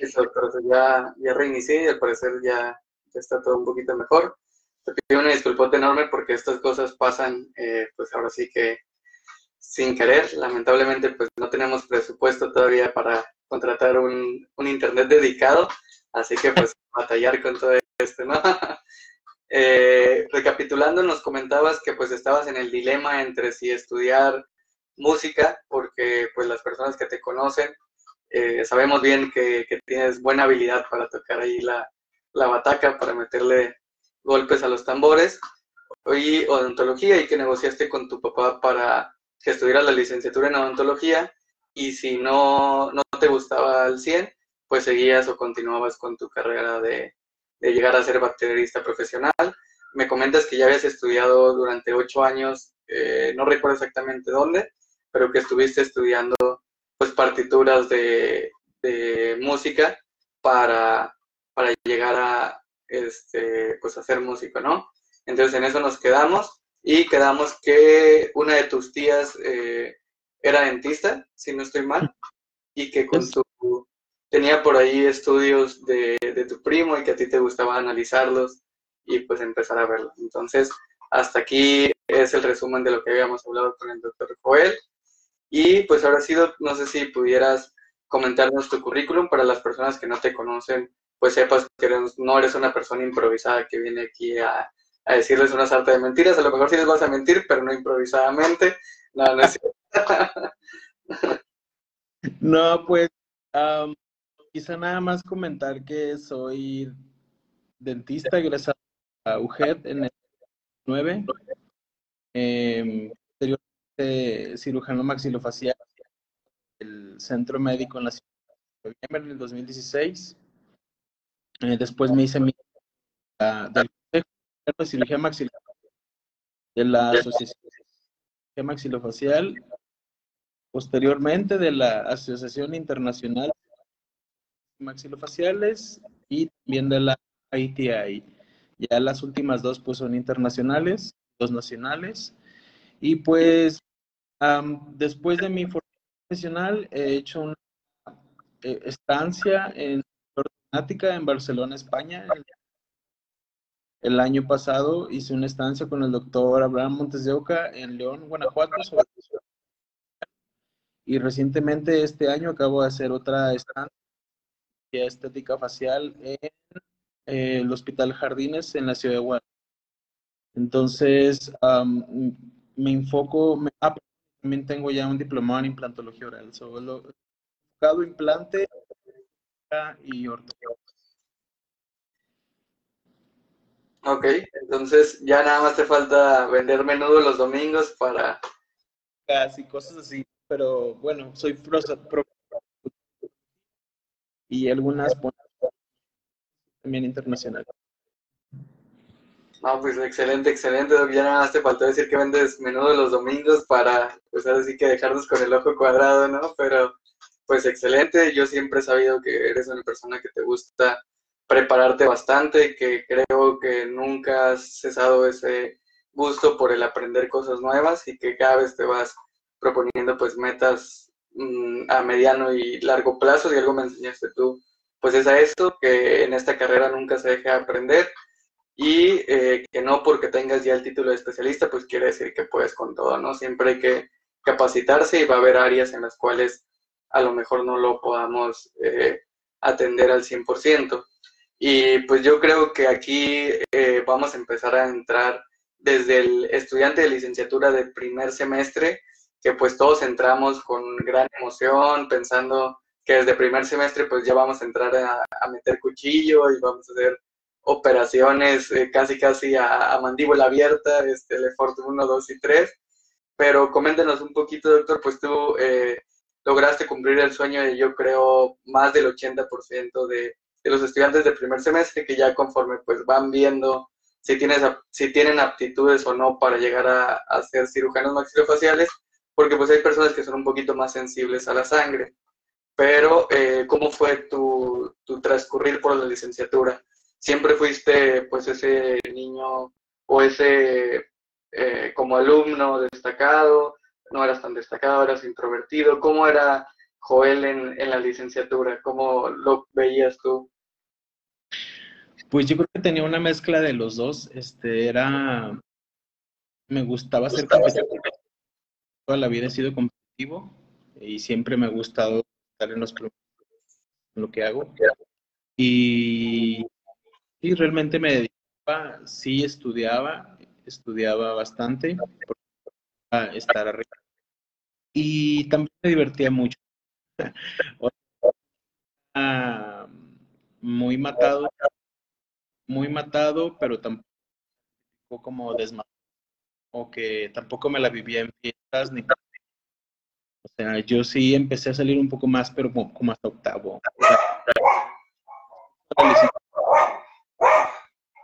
Eso, pero ya, ya reinicié y al parecer ya, está todo un poquito mejor. Te pido una disculpa enorme porque estas cosas pasan, eh, pues ahora sí que sin querer. Lamentablemente, pues no tenemos presupuesto todavía para contratar un, un internet dedicado, así que pues batallar con todo esto, ¿no? Eh, recapitulando, nos comentabas que pues estabas en el dilema entre si estudiar música, porque pues las personas que te conocen eh, sabemos bien que, tienes buena habilidad para tocar ahí la, la, bataca, para meterle golpes a los tambores, y odontología, y que negociaste con tu papá para que estuvieras la licenciatura en odontología, y si no, no te gustaba al 100, pues seguías o continuabas con tu carrera de, de llegar a ser baterista profesional. Me comentas que ya habías estudiado durante ocho años, eh, no recuerdo exactamente dónde, pero que estuviste estudiando pues partituras de, música para, para, llegar a este, pues a ser músico, ¿no? Entonces en eso nos quedamos y quedamos que una de tus tías eh, era dentista, si no estoy mal, y que con tu tenía por ahí estudios de, tu primo y que a ti te gustaba analizarlos y pues empezar a verlos. Entonces, hasta aquí es el resumen de lo que habíamos hablado con el doctor Joel. Y pues ahora sí, no sé si pudieras comentarnos tu currículum para las personas que no te conocen, pues sepas que no eres una persona improvisada que viene aquí a, decirles una sarta de mentiras. A lo mejor sí les vas a mentir, pero no improvisadamente. No, no es No, pues quizá nada más comentar que soy dentista egresado a UGED en el 9, eh, cirujano maxilofacial el centro médico en la ciudad de noviembre del 2016. Eh, después me hice mi del Consejo de Cirugía Maxilofacial de la Asociación de Cirugía Maxilofacial, posteriormente de la Asociación Internacional maxilofaciales y también de la ITI. Ya las últimas dos pues son internacionales, dos nacionales. Y pues después de mi formación profesional he hecho una eh, estancia en ortodoncia en Barcelona, España. El, año pasado hice una estancia con el doctor Abraham Montes de Oca en León, Guanajuato. y recientemente este año acabo de hacer otra estancia estética facial en eh, el Hospital Jardines en la ciudad de Guadalajara. Entonces, me enfoco, me, ah, también tengo ya un diplomado en implantología oral, solo enfocado implante y ortopedia. Ok, entonces ya nada más te falta vender menudo los domingos para... Casi, cosas así, pero bueno, soy profesor y algunas también internacionales. No, pues excelente, excelente. Ya nada más te faltó decir que vendes menudo los domingos para, pues ahora que dejarnos con el ojo cuadrado, ¿no? Pero, pues excelente. Yo siempre he sabido que eres una persona que te gusta prepararte bastante, que creo que nunca has cesado ese gusto por el aprender cosas nuevas y que cada vez te vas proponiendo pues metas Mm, a mediano y largo plazo, y algo me enseñaste tú, pues es a esto, que en esta carrera nunca se deja aprender y eh, que no porque tengas ya el título de especialista, pues quiere decir que puedes con todo, ¿no? Siempre hay que capacitarse y va a haber áreas en las cuales a lo mejor no lo podamos eh, atender al 100%. Y pues yo creo que aquí eh, vamos a empezar a entrar desde el estudiante de licenciatura de primer semestre que pues todos entramos con gran emoción, pensando que desde primer semestre pues ya vamos a entrar a, meter cuchillo y vamos a hacer operaciones eh, casi casi a, mandíbula abierta, este, el EFORT 1, 2 y 3. Pero coméntenos un poquito, doctor, pues tú eh, lograste cumplir el sueño de yo creo más del 80% de, de los estudiantes de primer semestre que ya conforme pues van viendo si, tienes, si tienen aptitudes o no para llegar a, a ser cirujanos maxilofaciales, porque pues hay personas que son un poquito más sensibles a la sangre. Pero, eh, ¿cómo fue tu, tu, transcurrir por la licenciatura? ¿Siempre fuiste pues ese niño o ese eh, como alumno destacado? ¿No eras tan destacado, eras introvertido? ¿Cómo era Joel en, en la licenciatura? ¿Cómo lo veías tú? Pues yo creo que tenía una mezcla de los dos. Este era. Me gustaba ser competitivo. Toda la vida he sido competitivo y siempre me ha gustado estar en los en lo que hago. Y, y realmente me dedicaba, sí estudiaba, estudiaba bastante para estar arriba. Y también me divertía mucho. muy matado, muy matado, pero tampoco como desmatado, o que tampoco me la vivía en fiestas ni o sea, yo sí empecé a salir un poco más, pero como, hasta octavo.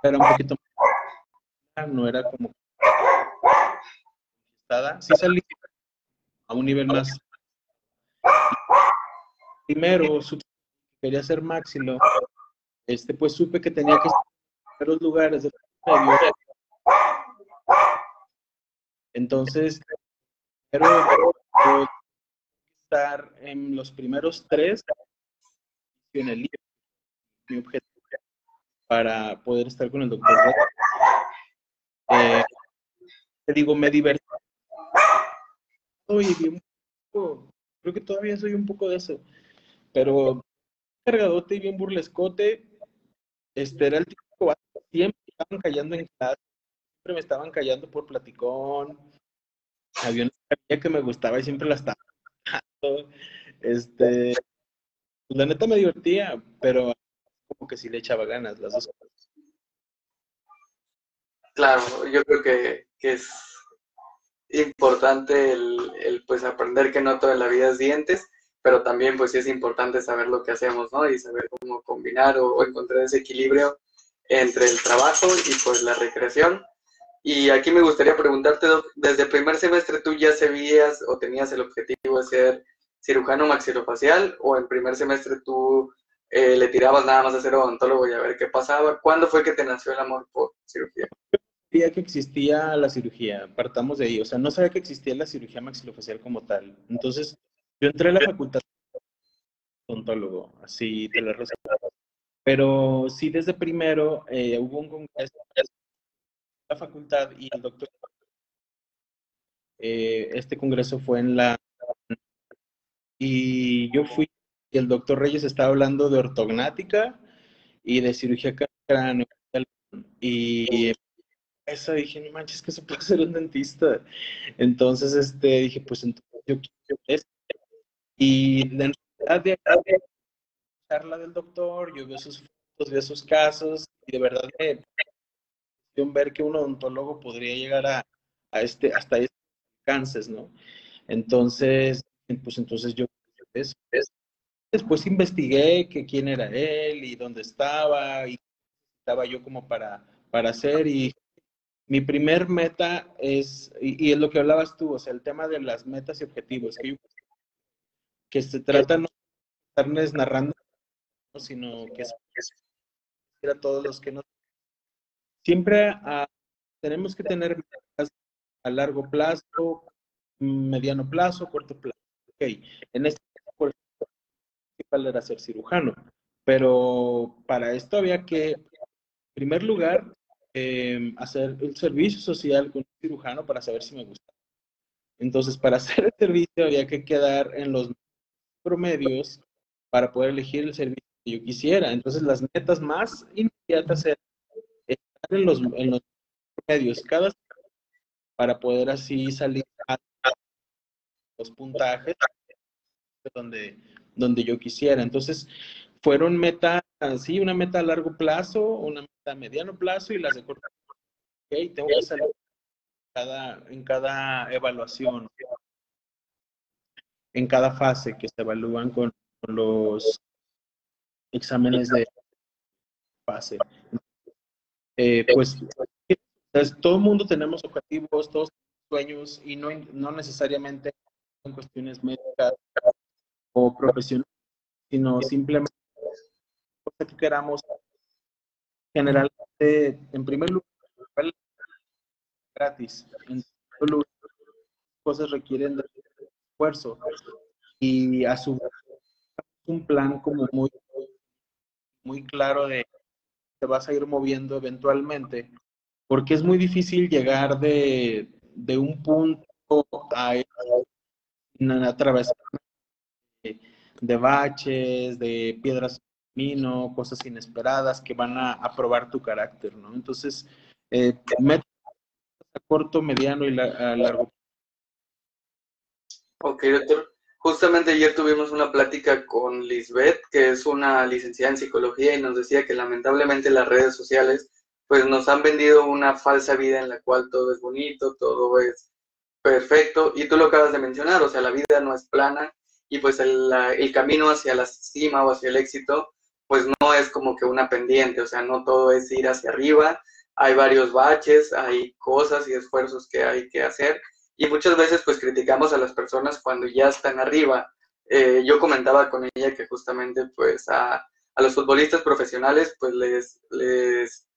Era un poquito más, no era como sí salí a un nivel más. Primero quería ser máximo este pues supe que tenía que estar en los lugares de medio. Entonces pero estar en los primeros tres en el libro mi objetivo para poder estar con el doctor eh, te digo me divertí. Oye, bien, creo que todavía soy un poco de eso, pero cargadote y bien burlescote, este era el tipo siempre estaban callando en clase, siempre me estaban callando por platicón, había una que me gustaba y siempre la estaba este, la neta me divertía, pero como que sí le echaba ganas las dos cosas. Claro, yo creo que, que es importante el, pues aprender que no toda la vida es dientes, pero también pues sí es importante saber lo que hacemos, ¿no? Y saber cómo combinar o, encontrar ese equilibrio entre el trabajo y pues la recreación. Y aquí me gustaría preguntarte, desde el primer semestre tú ya sabías o tenías el objetivo de ser cirujano maxilofacial o en primer semestre tú eh, le tirabas nada más a ser odontólogo y a ver qué pasaba. ¿Cuándo fue que te nació el amor por cirugía? sabía que existía la cirugía, partamos de ahí, o sea, no sabía que existía la cirugía maxilofacial como tal. Entonces, yo entré a la facultad odontólogo, así te la resuelvo. Pero sí, desde primero eh, hubo un congreso en la facultad y el doctor. Eh, este congreso fue en la. Y yo fui, y el doctor Reyes estaba hablando de ortognática y de cirugía craneal. Y eso dije, no manches, que se puede ser un dentista. Entonces, este, dije, pues entonces yo quiero esto. Y de realidad de la charla del doctor, yo veo sus fotos, veo sus casos, y de verdad me ver que un odontólogo podría llegar a, a este, hasta estos alcances, ¿no? Entonces, pues entonces yo después investigué que quién era él y dónde estaba y estaba yo como para, para hacer y mi primer meta es, y, es lo que hablabas tú, o sea, el tema de las metas y objetivos, que, que se trata no de estarles narrando, sino que es, a todos los que nos... Siempre ah, tenemos que tener metas a largo plazo, mediano plazo, corto plazo. Ok, en este ejemplo, era ser cirujano, pero para esto había que, en primer lugar, Em, hacer el servicio social con un cirujano para saber si me gusta. Entonces, para hacer el servicio había que quedar en los promedios para poder elegir el servicio que yo quisiera. Entonces, las metas más inmediatas eran estar en los, en los promedios cada para poder así salir a los puntajes donde, donde yo quisiera. Entonces, fueron metas, sí, una meta a largo plazo, una meta a mediano plazo y las de corto plazo. Okay, tengo que salir cada, en cada evaluación, en cada fase que se evalúan con, los exámenes de fase. Eh, pues, todo el mundo tenemos objetivos, todos sueños y no, no necesariamente en cuestiones médicas o profesionales, sino simplemente que queramos, generalmente, en primer lugar, gratis. En segundo lugar, cosas requieren de esfuerzo y a su un plan como muy, muy claro de te vas a ir moviendo eventualmente, porque es muy difícil llegar de, de un punto a, a través de, de baches, de piedras camino, cosas inesperadas que van a, probar tu carácter, ¿no? Entonces, eh, a corto, mediano y a largo Ok, doctor. Justamente ayer tuvimos una plática con Lisbeth, que es una licenciada en psicología, y nos decía que lamentablemente las redes sociales pues nos han vendido una falsa vida en la cual todo es bonito, todo es perfecto, y tú lo acabas de mencionar, o sea, la vida no es plana, y pues el, el camino hacia la cima o hacia el éxito, pues no es como que una pendiente, o sea, no todo es ir hacia arriba, hay varios baches, hay cosas y esfuerzos que hay que hacer, y muchas veces pues criticamos a las personas cuando ya están arriba. Eh, yo comentaba con ella que justamente pues a, a, los futbolistas profesionales pues les, les,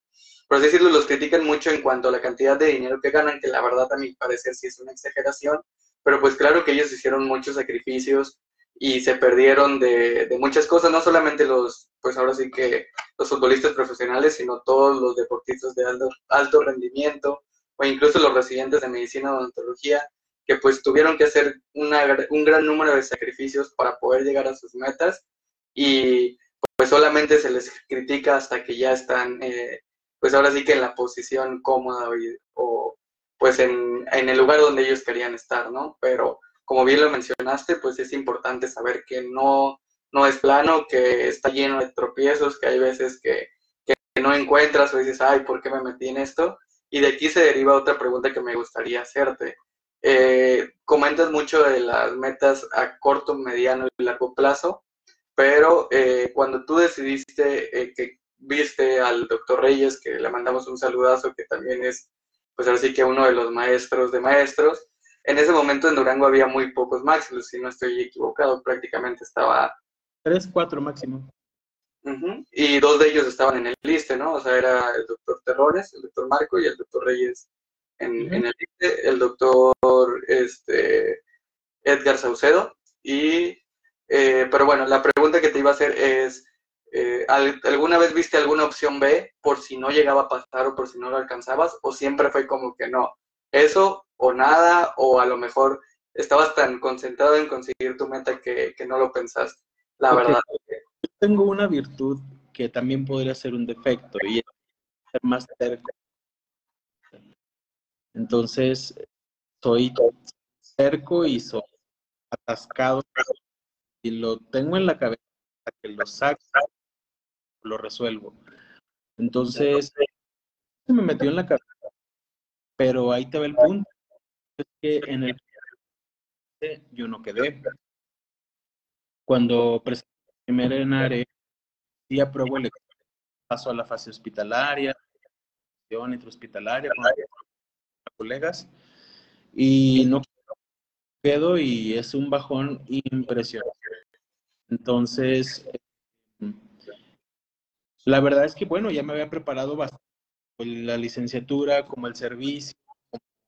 por decirlo, los critican mucho en cuanto a la cantidad de dinero que ganan, que la verdad a mi parecer sí es una exageración, pero pues claro que ellos hicieron muchos sacrificios y se perdieron de, muchas cosas, no solamente los, pues ahora sí que los futbolistas profesionales, sino todos los deportistas de alto, alto rendimiento, o incluso los residentes de medicina o odontología, que pues tuvieron que hacer una, un gran número de sacrificios para poder llegar a sus metas y pues solamente se les critica hasta que ya están, eh, pues ahora sí que en la posición cómoda o, pues en, en, el lugar donde ellos querían estar, ¿no? Pero como bien lo mencionaste, pues es importante saber que no, no es plano, que está lleno de tropiezos, que hay veces que, que no encuentras o dices, ay, ¿por qué me metí en esto? Y de aquí se deriva otra pregunta que me gustaría hacerte. Eh, comentas mucho de las metas a corto, mediano y largo plazo, pero eh, cuando tú decidiste eh, que viste al doctor Reyes, que le mandamos un saludazo, que también es, pues así que uno de los maestros de maestros, en ese momento en Durango había muy pocos máximos, si no estoy equivocado, prácticamente estaba... Tres, cuatro máximo. Y dos de ellos estaban en el liste, ¿no? O sea, era el doctor Terrones, el doctor Marco y el doctor Reyes en, el liste, el doctor este, Edgar Saucedo. Y, eh, pero bueno, la pregunta que te iba a hacer es, eh, ¿alguna vez viste alguna opción B por si no llegaba a pasar o por si no lo alcanzabas? ¿O siempre fue como que no? Eso o nada, o a lo mejor estabas tan concentrado en conseguir tu meta que, que no lo pensaste. La verdad tengo una virtud que también podría ser un defecto y es ser más cerco. Entonces, soy cerco y soy atascado y lo tengo en la cabeza que lo saco, lo resuelvo. Entonces, se me metió en la cabeza. Pero ahí te ve el punto. Es que en el yo no quedé. Cuando presenté primer ENARE y aprobó el paso a la fase hospitalaria, intrahospitalaria con colegas y no quedo y es un bajón impresionante. Entonces, la verdad es que, bueno, ya me había preparado bastante la licenciatura, como el servicio,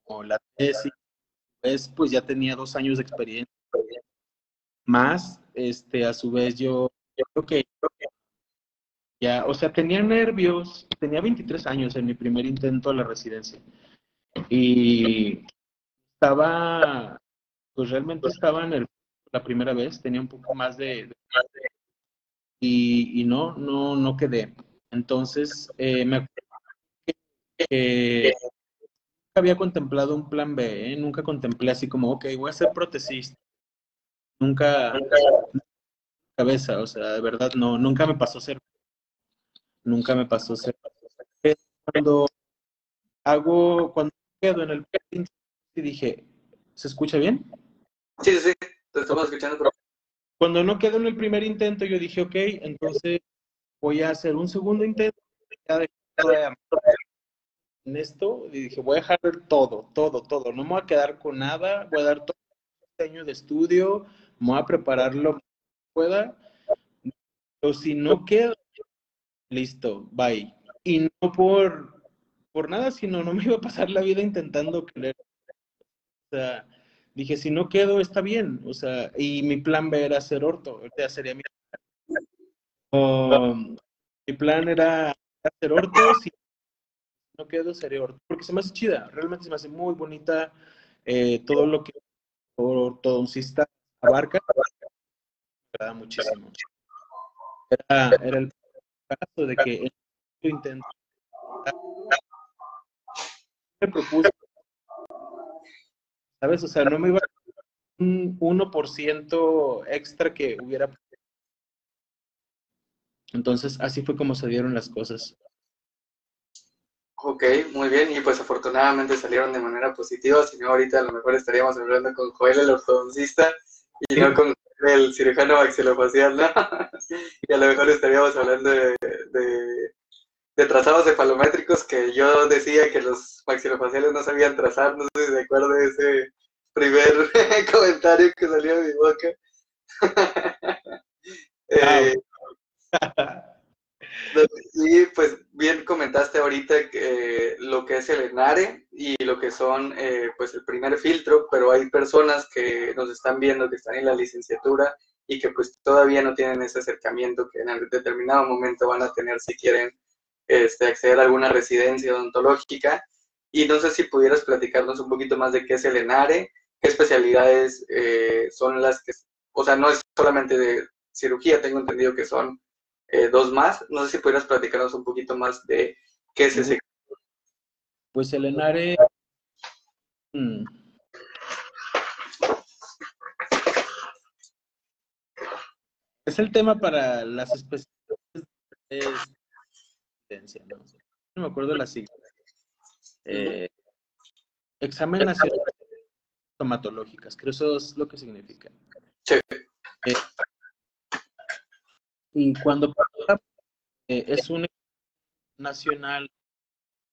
como la tesis, pues, pues ya tenía dos años de experiencia más, este, a su vez yo, creo que ya, o sea, tenía nervios, tenía 23 años en mi primer intento a la residencia y estaba, pues realmente estaba el, la primera vez, tenía un poco más de, y, y, no, no, no quedé. Entonces, eh, me que nunca había contemplado un plan B, ¿eh? nunca contemplé así como, ok, voy a ser protecista Nunca, cabeza, o sea, de verdad, no, nunca me pasó ser, nunca me pasó ser. Cuando hago, cuando quedo en el y dije, ¿se escucha bien? Sí, sí, te estamos escuchando. Cuando no quedo en el primer intento, yo dije, ok, entonces voy a hacer un segundo intento, en esto, y dije, voy a dejar todo, todo, todo, no me voy a quedar con nada, voy a dar todo el año de estudio, voy a preparar lo que pueda, pero si no queda, listo, bye. Y no por, por nada, sino no me iba a pasar la vida intentando creer. O sea, dije, si no quedo, está bien. O sea, y mi plan B era hacer orto, sea, sería mi mi plan era hacer ortos y no quedo sería orto, porque se me hace chida, realmente se me hace muy bonita eh, todo lo que ortodoncista abarca, me agrada muchísimo. Era, era el caso de que intento me propuse, ¿sabes? O sea, no me iba a un 1% extra que hubiera. Entonces, así fue como se dieron las cosas. Ok, muy bien, y pues afortunadamente salieron de manera positiva, si no ahorita a lo mejor estaríamos hablando con Joel el ortodoncista y no con el cirujano maxilofacial, ¿no? y a lo mejor estaríamos hablando de, de, trazados cefalométricos que yo decía que los maxilofaciales no sabían trazar, no sé si se acuerda de ese primer comentario que salió de mi boca. eh, y pues bien comentaste ahorita que lo que es el ENARE y lo que son eh, pues el primer filtro, pero hay personas que nos están viendo que están en la licenciatura y que pues todavía no tienen ese acercamiento que en determinado momento van a tener si quieren este, acceder a alguna residencia odontológica. Y no sé si pudieras platicarnos un poquito más de qué es el ENARE, qué especialidades eh, son las que, o sea, no es solamente de cirugía, tengo entendido que son eh, dos más. No sé si pudieras platicarnos un poquito más de qué es ese. Pues el ENARE. Mm, es el tema para las especialidades de ¿no? no me acuerdo la sigla. Eh, examen nacional estomatológicas, creo eso es lo que significa. Sí. Eh, y cuando eh, es un nacional,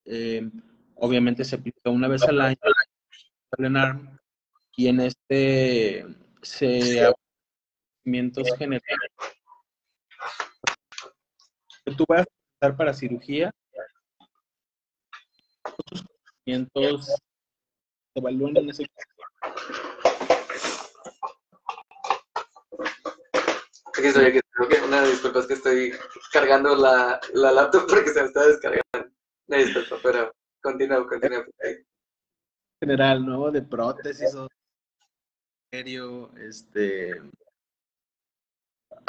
eh, obviamente se aplica una vez al año y en este se conocimientos generales. Tú vas para cirugía, otros conocimientos se evalúan en ese Aquí estoy, aquí estoy. Una disculpa, es que estoy cargando la, la laptop porque se me está descargando. Una disculpa, pero continúa, continúa. General, ¿no? De prótesis o este...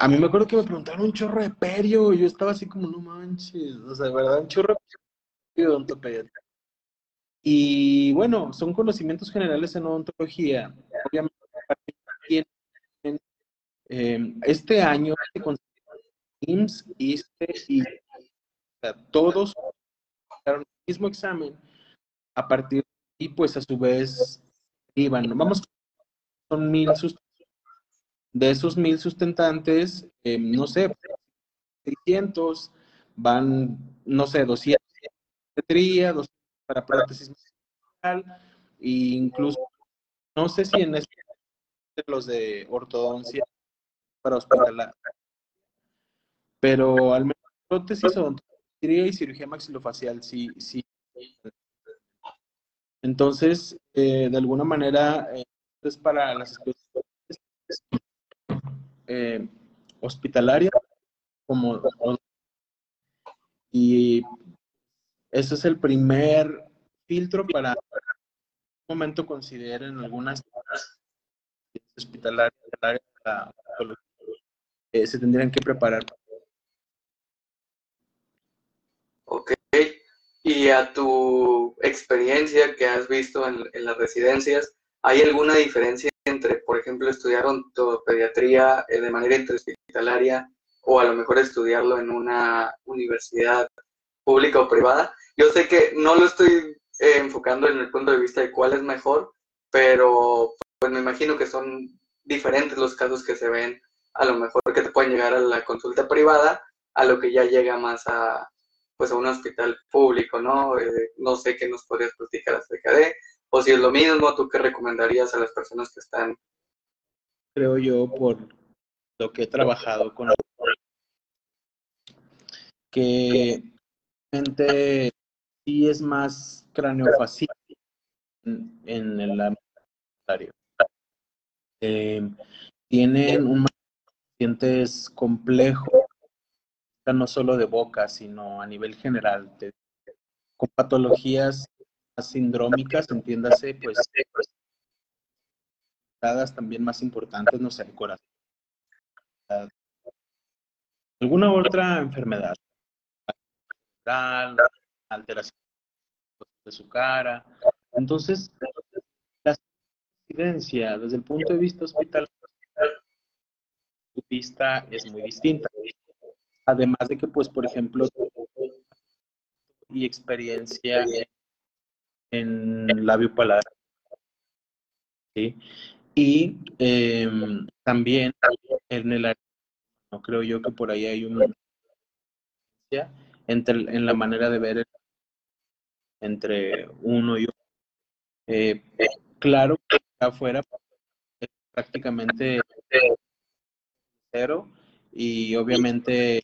A mí me acuerdo que me preguntaron un chorro de perio y yo estaba así como, no manches, o sea, de verdad, un chorro de odontopedia. Y bueno, son conocimientos generales en odontología. Obviamente, eh, este año, IMSS, ISTE y todos el mismo examen a partir y pues a su vez iban, vamos, son mil de esos mil sustentantes, eh, no sé, 600 van, no sé, 200 de 200 para prótesis e incluso, no sé si en este, los de ortodoncia para hospitalar. Pero al menos prótesis odontología y cirugía maxilofacial sí, sí. Entonces, eh, de alguna manera, eh, es para las eh, hospitalarias como y ese es el primer filtro para un momento consideren algunas hospitalarias eh, se tendrían que preparar. Ok. Y a tu experiencia que has visto en, las residencias, ¿hay alguna diferencia entre, por ejemplo, estudiar pediatría eh, de manera interhospitalaria o a lo mejor estudiarlo en una universidad pública o privada? Yo sé que no lo estoy eh, enfocando en el punto de vista de cuál es mejor, pero pues me imagino que son diferentes los casos que se ven a lo mejor que te pueden llegar a la consulta privada a lo que ya llega más a pues a un hospital público, ¿no? Eh, no sé qué nos podrías platicar acerca de, o si es lo mismo, ¿tú qué recomendarías a las personas que están? Creo yo, por lo que he trabajado con que gente sí es más craneofacial en, en el ámbito eh, tienen un pacientes complejo no solo de boca, sino a nivel general, con patologías sindrómicas, entiéndase, pues, también más importantes, no sé, el corazón. Alguna otra enfermedad, alteración de su cara. Entonces, la incidencia desde el punto de vista hospital, es muy distinta. Además de que, pues, por ejemplo, y experiencia en labio paladar. ¿sí? Y em, también en el no creo yo que por ahí hay una entre en la manera de ver entre uno y otro. Eh, claro que afuera es prácticamente cero y obviamente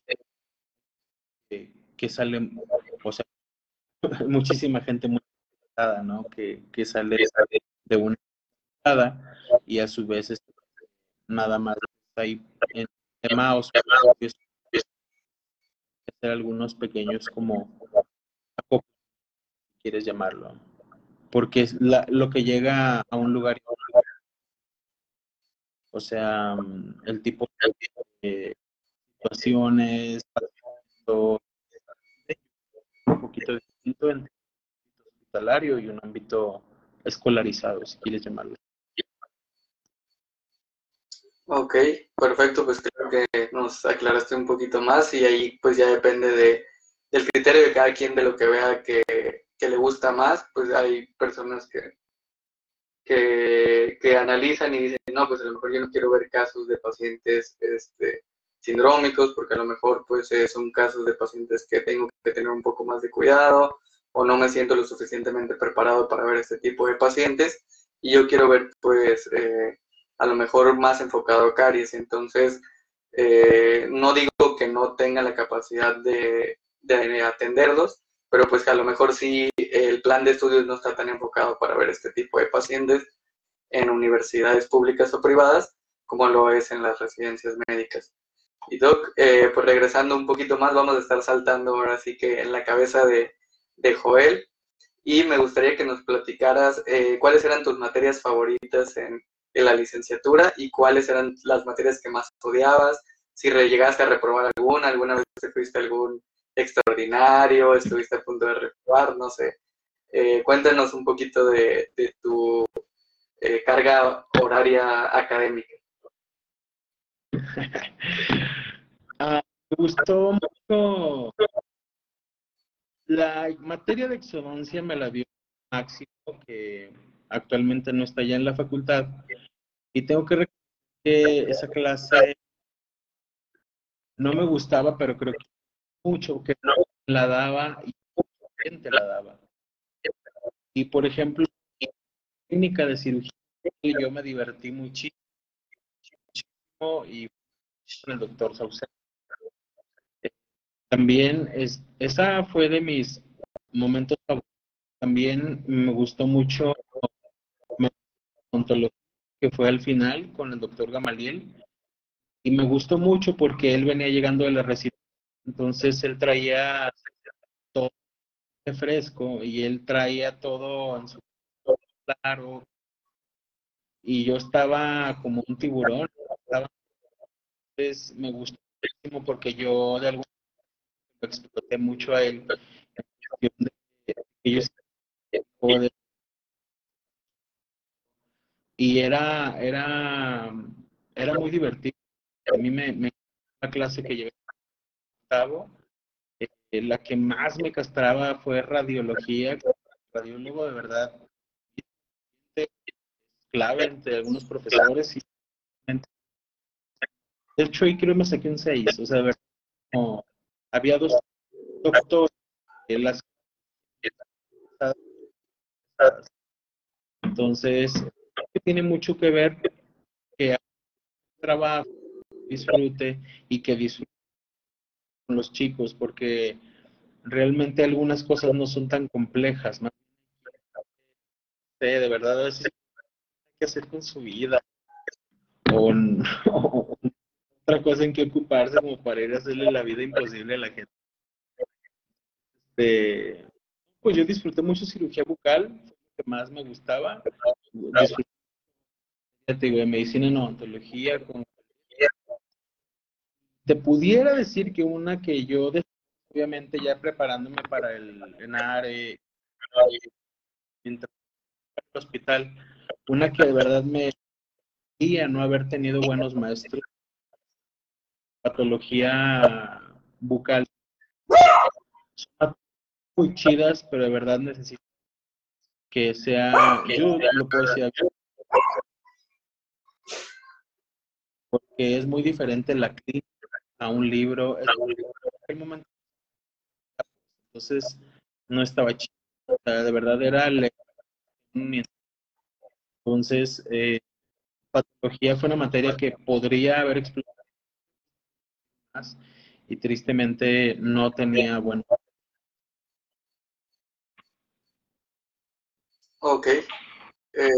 eh, que sale, o sea, muchísima gente muy ¿no? Que, que sale de una y a su vez este, nada más ahí en tema o hacer algunos pequeños como quieres llamarlo porque es lo que llega a un lugar o sea el tipo de situaciones un poquito distinto entre hospitalario y un ámbito escolarizado si quieres llamarlo. Ok, perfecto, pues creo que nos aclaraste un poquito más y ahí pues ya depende de, del criterio de cada quien de lo que vea que, le gusta más, pues hay personas que, que, analizan y dicen, no, pues a lo mejor yo no quiero ver casos de pacientes este, sindrómicos porque a lo mejor pues son casos de pacientes que tengo que tener un poco más de cuidado o no me siento lo suficientemente preparado para ver este tipo de pacientes y yo quiero ver pues... Eh, a lo mejor más enfocado a caries. Entonces, eh, no digo que no tenga la capacidad de, atenderlos, pero pues que a lo mejor sí el plan de estudios no está tan enfocado para ver este tipo de pacientes en universidades públicas o privadas como lo es en las residencias médicas. Y Doc, eh, pues regresando un poquito más, vamos a estar saltando ahora sí que en la cabeza de, Joel. Y me gustaría que nos platicaras eh, cuáles eran tus materias favoritas en, en la licenciatura y cuáles eran las materias que más estudiabas, si llegaste a reprobar alguna, alguna vez fuiste algún extraordinario, estuviste a punto de reprobar, no sé. Eh, cuéntanos un poquito de, tu eh, carga horaria académica. Ah, me gustó mucho. La materia de exodoncia me la dio Máximo, que actualmente no está ya en la facultad, y tengo que recordar que esa clase no me gustaba, pero creo que mucho que no la daba y mucha gente la daba. Y por ejemplo, en técnica de cirugía, yo me divertí muchísimo, y con el doctor Saucedo. También es, esa fue de mis momentos. También me gustó mucho ontología que fue al final con el doctor Gamaliel. Y me gustó mucho porque él venía llegando de la residencia. Entonces él traía todo fresco y él traía todo en su claro. Y yo estaba como un tiburón. entonces me gustó porque yo de alguna exploté mucho a él de y era, era, era muy divertido. A mí me, me la clase que llevé octavo, eh, la que más me castraba fue radiología, radiólogo de verdad clave entre algunos profesores y de hecho ahí creo que me saqué un 6, o sea, ver, había dos doctores en las entonces tiene mucho que ver que trabajo, disfrute y que disfrute con los chicos, porque realmente algunas cosas no son tan complejas. de verdad, a veces hay que hacer con su vida. O, otra cosa en que ocuparse como para ir a hacerle la vida imposible a la gente. Este, pues yo disfruté mucho cirugía bucal, que más me gustaba. Disfruté de medicina en odontología. Te pudiera decir que una que yo, obviamente ya preparándome para el ENARE, mientras el hospital, una que de verdad me a no haber tenido buenos maestros, patología bucal. Son muy chidas, pero de verdad necesito que sea, yo puedo decir porque es muy diferente la clínica a un libro. Entonces, no estaba chido. de verdad era Entonces, eh, patología fue una materia que podría haber explorado más y tristemente no tenía bueno. Ok, eh,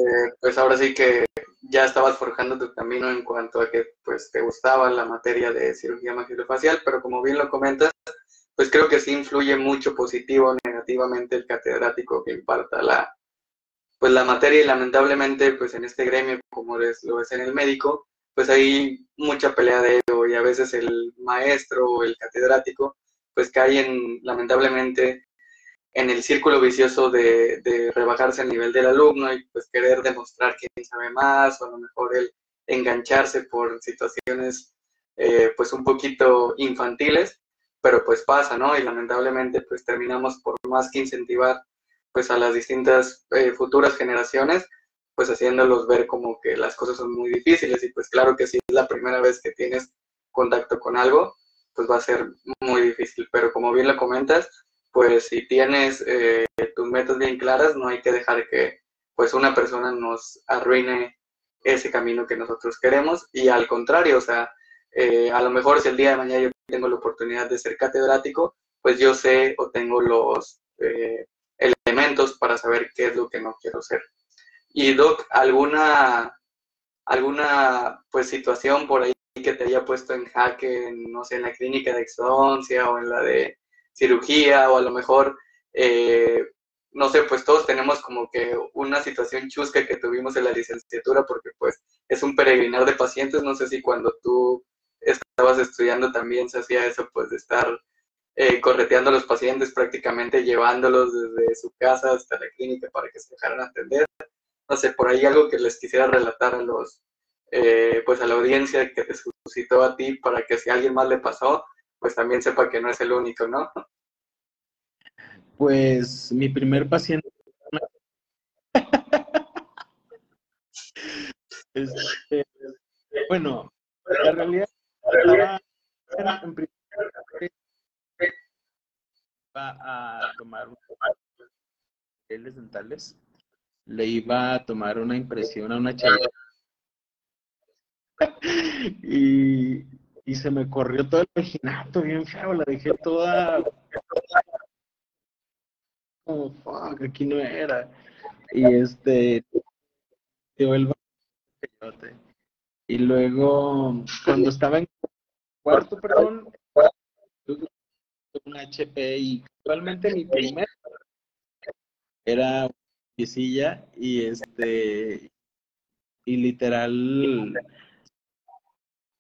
pues ahora sí que ya estabas forjando tu camino en cuanto a que pues te gustaba la materia de cirugía maxilofacial, pero como bien lo comentas, pues creo que sí influye mucho positivo o negativamente el catedrático que imparta la, pues la materia y lamentablemente pues en este gremio como es, lo es en el médico, pues hay mucha pelea de ello y a veces el maestro o el catedrático pues cae en, lamentablemente en el círculo vicioso de, de, rebajarse al nivel del alumno y pues querer demostrar quién sabe más o a lo mejor el engancharse por situaciones eh, pues un poquito infantiles, pero pues pasa, ¿no? Y lamentablemente pues terminamos por más que incentivar pues a las distintas eh, futuras generaciones, pues haciéndolos ver como que las cosas son muy difíciles. Y pues claro que si es la primera vez que tienes contacto con algo, pues va a ser muy difícil, pero como bien lo comentas, pues si tienes eh, tus metas bien claras, no hay que dejar que pues una persona nos arruine ese camino que nosotros queremos. Y al contrario, o sea, eh, a lo mejor si el día de mañana yo tengo la oportunidad de ser catedrático, pues yo sé o tengo los eh, elementos para saber qué es lo que no quiero ser. Y Doc, ¿alguna, alguna pues situación por ahí que te haya puesto en jaque, no sé, en la clínica de exodoncia o en la de cirugía o a lo mejor, eh, no sé, pues todos tenemos como que una situación chusca que tuvimos en la licenciatura porque pues es un peregrinar de pacientes, no sé si cuando tú estabas estudiando también se hacía eso, pues de estar eh, correteando a los pacientes, prácticamente llevándolos desde su casa hasta la clínica para que se dejaran atender. No sé, por ahí algo que les quisiera relatar a los, eh, pues a la audiencia que te suscitó a ti para que si a alguien más le pasó, pues también sepa que no es el único, ¿no? Pues mi primer paciente. Este, bueno, la realidad era, en iba a tomar geles dentales, le iba a tomar una impresión a una chica y y se me corrió todo el vaginato bien feo, la dejé toda. Como fuck, aquí no era. Y este y luego cuando estaba en cuarto, perdón, un HP y actualmente mi primer era y este y literal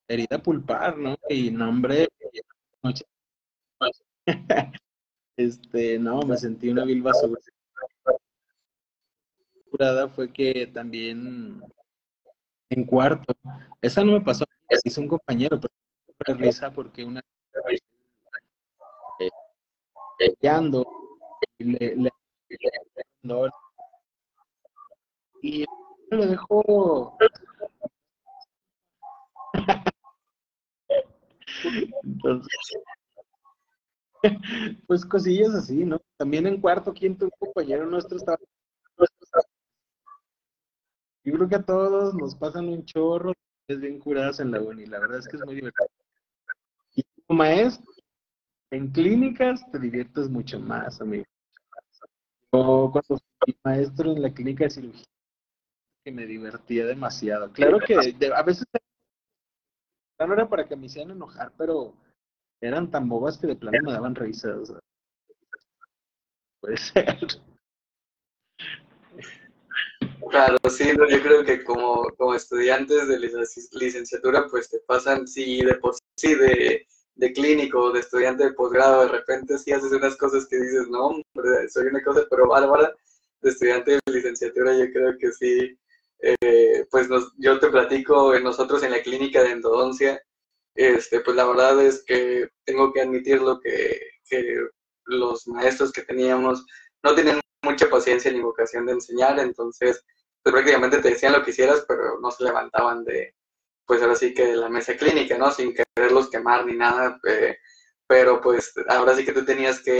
herida pulpar, ¿no? Y nombre, este, no, me sentí una vil basura. fue que también en cuarto, esa no me pasó, hizo un compañero, pero risa porque una eh, y lo dejó entonces, pues cosillas así, ¿no? También en cuarto, quinto, un compañero nuestro estaba. Yo creo que a todos nos pasan un chorro, es bien curadas en la uni, la verdad es que es muy divertido. Y como maestro, en clínicas te diviertes mucho más, amigo. Yo cuando fui maestro en la clínica de cirugía, que me divertía demasiado. Claro que a veces no era para que me hicieran enojar, pero eran tan bobas que de plano me daban risas. Puede ser. Claro, sí, yo creo que como, como estudiantes de licenciatura, pues te pasan, sí, de por sí, de, de clínico, de estudiante de posgrado, de repente sí haces unas cosas que dices, no, soy una cosa pero bárbara, de estudiante de licenciatura, yo creo que sí, eh, pues nos, yo te platico, nosotros en la clínica de endodoncia, este, pues la verdad es que tengo que admitirlo que, que los maestros que teníamos no tienen mucha paciencia ni vocación de enseñar, entonces pues prácticamente te decían lo que hicieras, pero no se levantaban de, pues ahora sí que de la mesa clínica, ¿no? Sin quererlos quemar ni nada, eh, pero pues ahora sí que tú tenías que,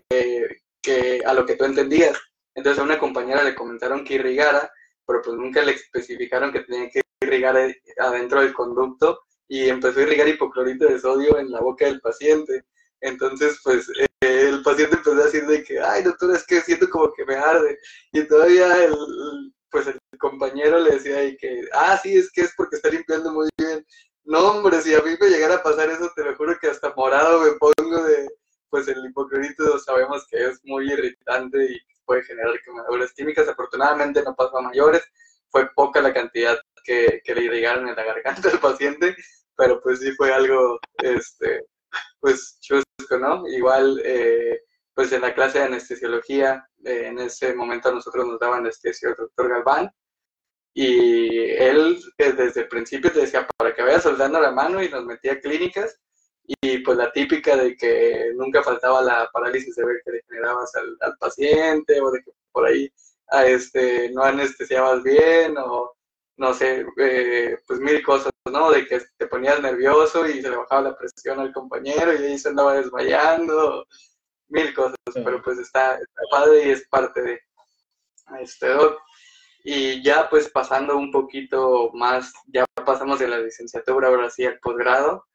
que, a lo que tú entendías. Entonces a una compañera le comentaron que irrigara, pero pues nunca le especificaron que tenía que irrigar adentro del conducto y empezó a irrigar hipoclorito de sodio en la boca del paciente. Entonces, pues eh, el paciente empezó a decir de que, ay, doctor, es que siento como que me arde. Y todavía el, pues el compañero le decía ahí que, ah, sí, es que es porque está limpiando muy bien. No, hombre, si a mí me llegara a pasar eso, te lo juro que hasta morado me pongo de, pues el hipoclorito sabemos que es muy irritante y puede generar quemaduras químicas. Afortunadamente no pasó a mayores, fue poca la cantidad que, que le irrigaron en la garganta al paciente, pero pues sí fue algo, este, pues chusco, ¿no? Igual, eh, pues en la clase de anestesiología, eh, en ese momento a nosotros nos daba anestesia el doctor Galván, y él eh, desde el principio te decía, para que vayas soldando la mano y nos metía clínicas, y pues la típica de que nunca faltaba la parálisis de ver que le generabas al, paciente, o de que por ahí a este, no anestesiabas bien, o no sé, eh, pues mil cosas, ¿no? De que te ponías nervioso y se le bajaba la presión al compañero y ahí se andaba desmayando, mil cosas, pero pues está, padre y es parte de este doc. Y ya pues pasando un poquito más, ya pasamos de la licenciatura ahora sí al posgrado.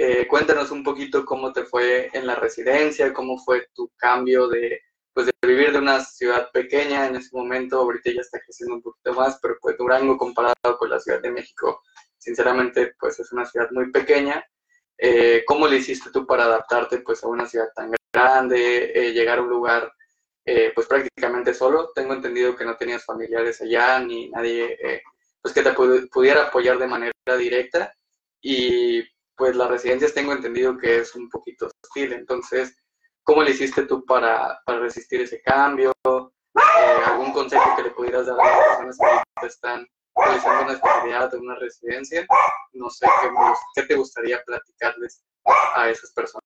Eh, cuéntanos un poquito cómo te fue en la residencia, cómo fue tu cambio de, pues, de vivir de una ciudad pequeña en ese momento, ahorita ya está creciendo un poquito más, pero pues Durango comparado con la Ciudad de México, sinceramente pues es una ciudad muy pequeña. Eh, ¿Cómo le hiciste tú para adaptarte pues a una ciudad tan grande, eh, llegar a un lugar eh, pues prácticamente solo. Tengo entendido que no tenías familiares allá ni nadie eh, pues que te pudiera apoyar de manera directa y pues las residencias tengo entendido que es un poquito hostil. Entonces, ¿cómo le hiciste tú para, para resistir ese cambio? ¿Algún consejo que le pudieras dar a las personas que están realizando una especialidad de una residencia? No sé, ¿qué, te gustaría platicarles a esas personas?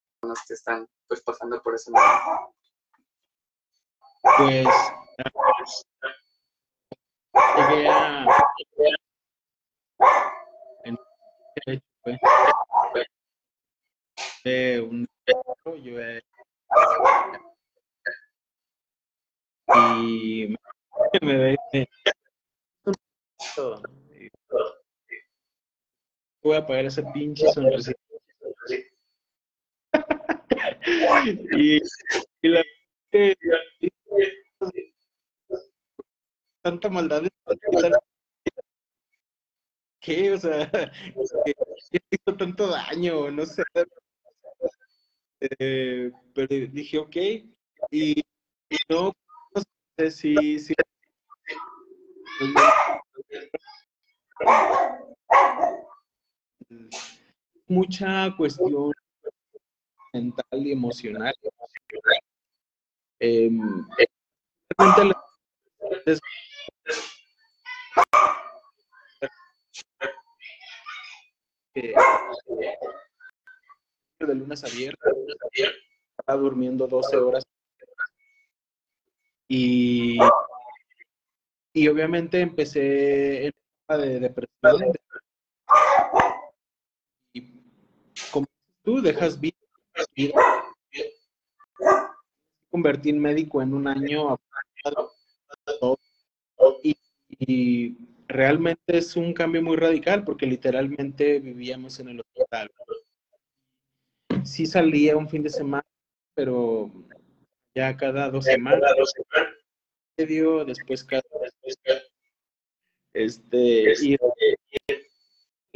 que están pues pasando por ese momento? Pues de un yo y me voy a pagar ese pinche sonrisa y, y la tanta maldad ¿qué? O sea, ¿qué hizo tanto daño? No sé. Eh, pero dije, ok, y, y no, no sé si, si mucha cuestión mental y emocional. Eh, de lunes a viernes, durmiendo 12 horas. Y, y obviamente empecé en de depresión. Y como tú dejas vida, convertí en médico en un año y, y, realmente es un cambio muy radical porque literalmente vivíamos en el hospital. Sí salía un fin de semana, pero ya cada dos semanas, medio, después cada, este, y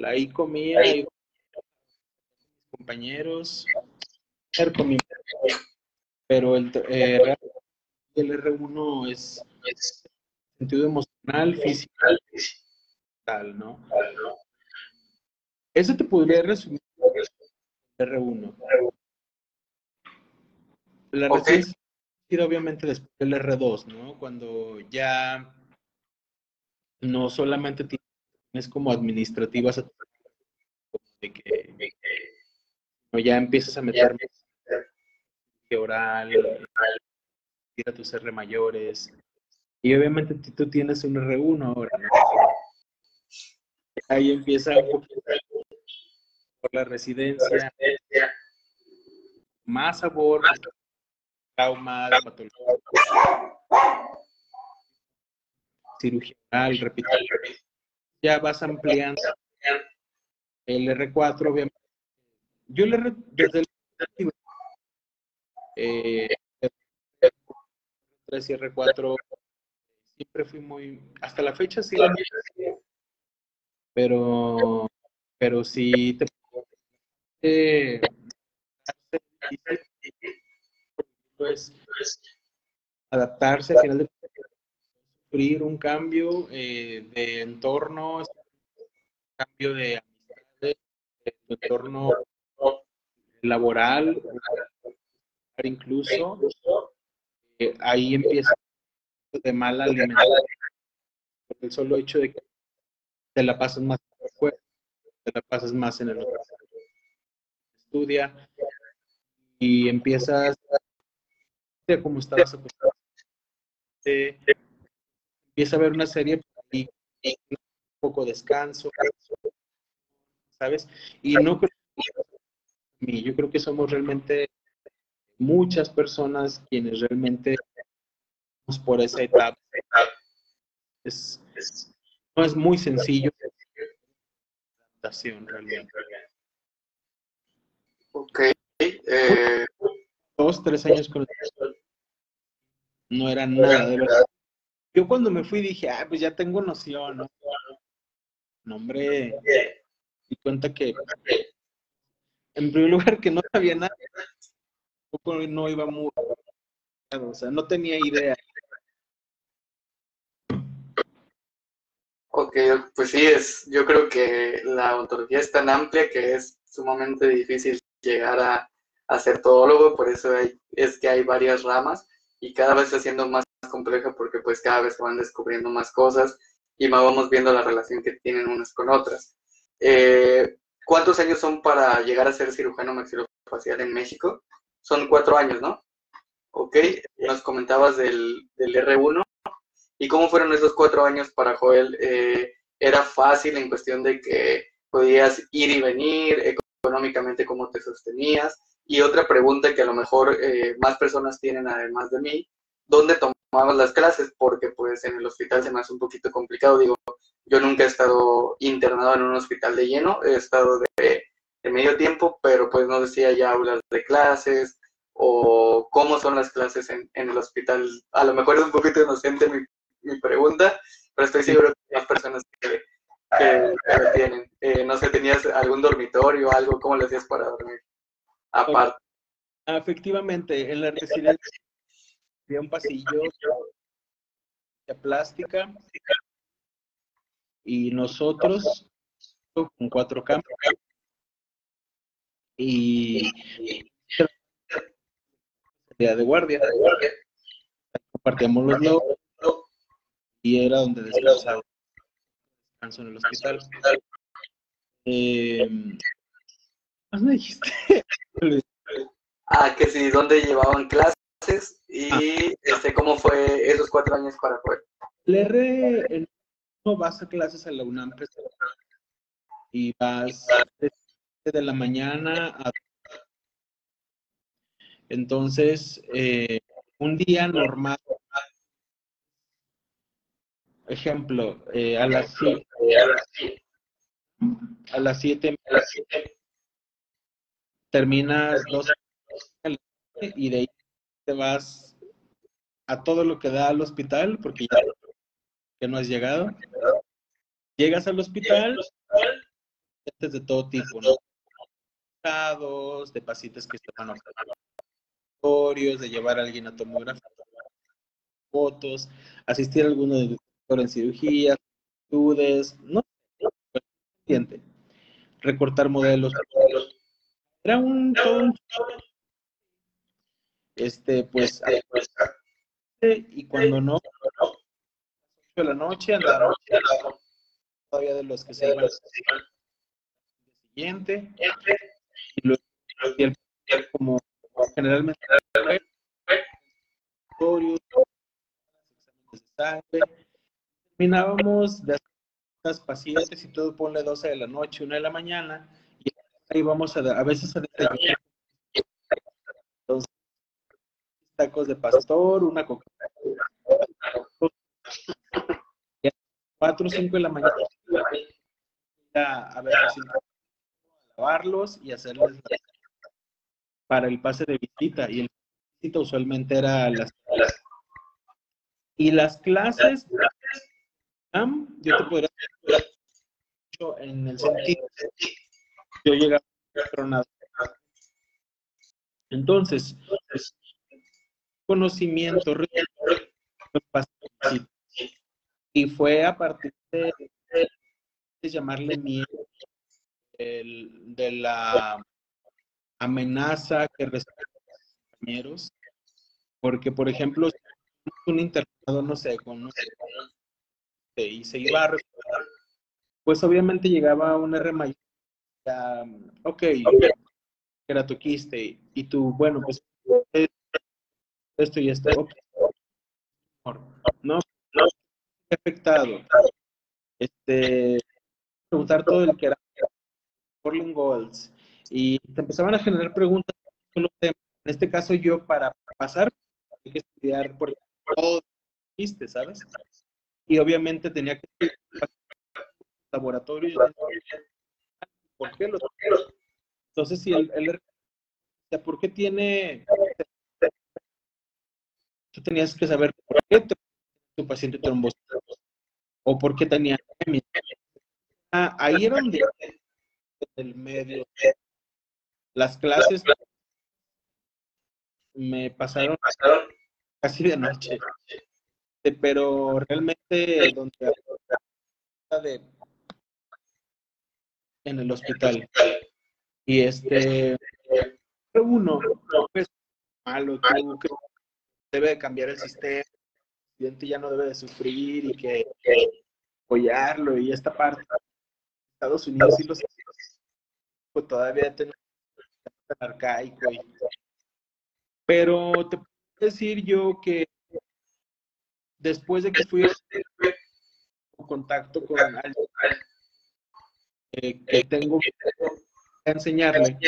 ahí comía y compañeros, pero el, eh, el R1 es, sentido emocional, físico, tal, ¿no? Eso te podría resumir R1. La okay. obviamente después del R2, ¿no? Cuando ya no solamente tienes como administrativas de que ya empiezas a meter oral, a tus R mayores. Y obviamente tú tienes un R1 ahora, Ahí empieza un poquito por la residencia, más sabor, trauma, patología, cirugía, repito. Ya vas ampliando el R4, obviamente. Yo le desde el eh, 3 y R4 siempre fui muy, hasta la fecha sí, pero, pero sí te pues adaptarse al final de sufrir un cambio eh, de entorno, cambio de amistades, de entorno laboral, incluso eh, ahí empieza de mala alimentación, por el solo hecho de que te la pasas más fuera, te la pasas más en el estudia y empiezas como estabas acostumbrado. empieza a ver una serie y un poco descanso, ¿sabes? Y no creo yo creo que somos realmente muchas personas quienes realmente por esa etapa. Es, no es muy sencillo realmente. Ok. Eh, Dos, tres años con. No era nada, de verdad. Yo cuando me fui dije, ah, pues ya tengo noción, ¿no? No, hombre, di cuenta que en primer lugar que no sabía nada, no iba muy, o sea, no tenía idea. Ok, pues sí, es, yo creo que la ontología es tan amplia que es sumamente difícil llegar a, a ser todólogo, por eso es que hay varias ramas y cada vez está siendo más compleja porque pues cada vez se van descubriendo más cosas y más vamos viendo la relación que tienen unas con otras. Eh, ¿Cuántos años son para llegar a ser cirujano maxilofacial en México? Son cuatro años, ¿no? Ok, nos comentabas del, del R1 ¿Y cómo fueron esos cuatro años para Joel? Eh, ¿Era fácil en cuestión de que podías ir y venir, económicamente cómo te sostenías? Y otra pregunta que a lo mejor eh, más personas tienen además de mí, ¿dónde tomabas las clases? Porque pues en el hospital se me hace un poquito complicado. Digo, yo nunca he estado internado en un hospital de lleno, he estado de, de medio tiempo, pero pues no decía ya aulas de clases, o cómo son las clases en, en, el hospital. A lo mejor es un poquito inocente mi, mi pregunta, pero estoy seguro que hay personas que, lo tienen. Eh, no sé, ¿tenías algún dormitorio o algo? ¿Cómo le hacías para dormir? Aparte. Efectivamente, en la residencia había un pasillo de plástica y nosotros con cuatro camas y de guardia. Compartíamos los logos y era donde descansaba. Descanso en el hospital. Eh, me dijiste? ah, que sí, ¿dónde llevaban clases? Y ah. este, ¿cómo fue esos cuatro años para poder? Le re, no vas a clases a la UNAM y vas de la mañana a entonces eh, un día normal Ejemplo, eh, a las 7 a las 7 terminas dos y de ahí te vas a todo lo que da al hospital porque ya que no has llegado. Llegas al hospital, de todo tipo, de pacientes que estaban operatorios, de llevar a alguien a tomografía, fotos, asistir a alguno de en cirugía, estudios, no sé, recortar modelos. Era un, este, pues, y cuando no, de la noche andaba todavía de los que se iban. Al siguiente, y luego como generalmente exámenes de sangre, terminábamos de hacer las pacientes y todo, ponle 12 de la noche, 1 de la mañana, y ahí vamos a, a veces a desayunar. Entonces, tacos de pastor, una coca cuatro o cinco de la mañana a, ver lavarlos y hacerles para el pase de visita y el visita usualmente era las y las clases yo te podría en el sentido yo llegaba entonces conocimiento y fue a partir de, llamarle miedo de la amenaza que reciben los compañeros, porque por ejemplo, un internado, no sé, con no sé, y se iba a pues obviamente llegaba un R mayor, ok, era tu quiste, y tú, bueno, pues esto y esto, okay. no, no, afectado, este, preguntar todo el que era Portland Goals, y te empezaban a generar preguntas. En este caso, yo para pasar, hay que estudiar por todo viste, ¿sabes? Y obviamente tenía que ir laboratorio. ¿Por qué lo Entonces, si el, el, ¿por qué tiene tú tenías que saber por qué tu paciente trombosis o por qué tenía ah, ahí era donde el medio. Las clases me pasaron casi de noche pero realmente donde de, en el hospital y este uno pues malo que debe cambiar el sistema, el presidente ya no debe de sufrir y que, apoyarlo y esta parte. Estados Unidos y los pues todavía tenemos arcaico. pero te puedo decir yo que después de que fui en contacto con alguien eh, que tengo que enseñarle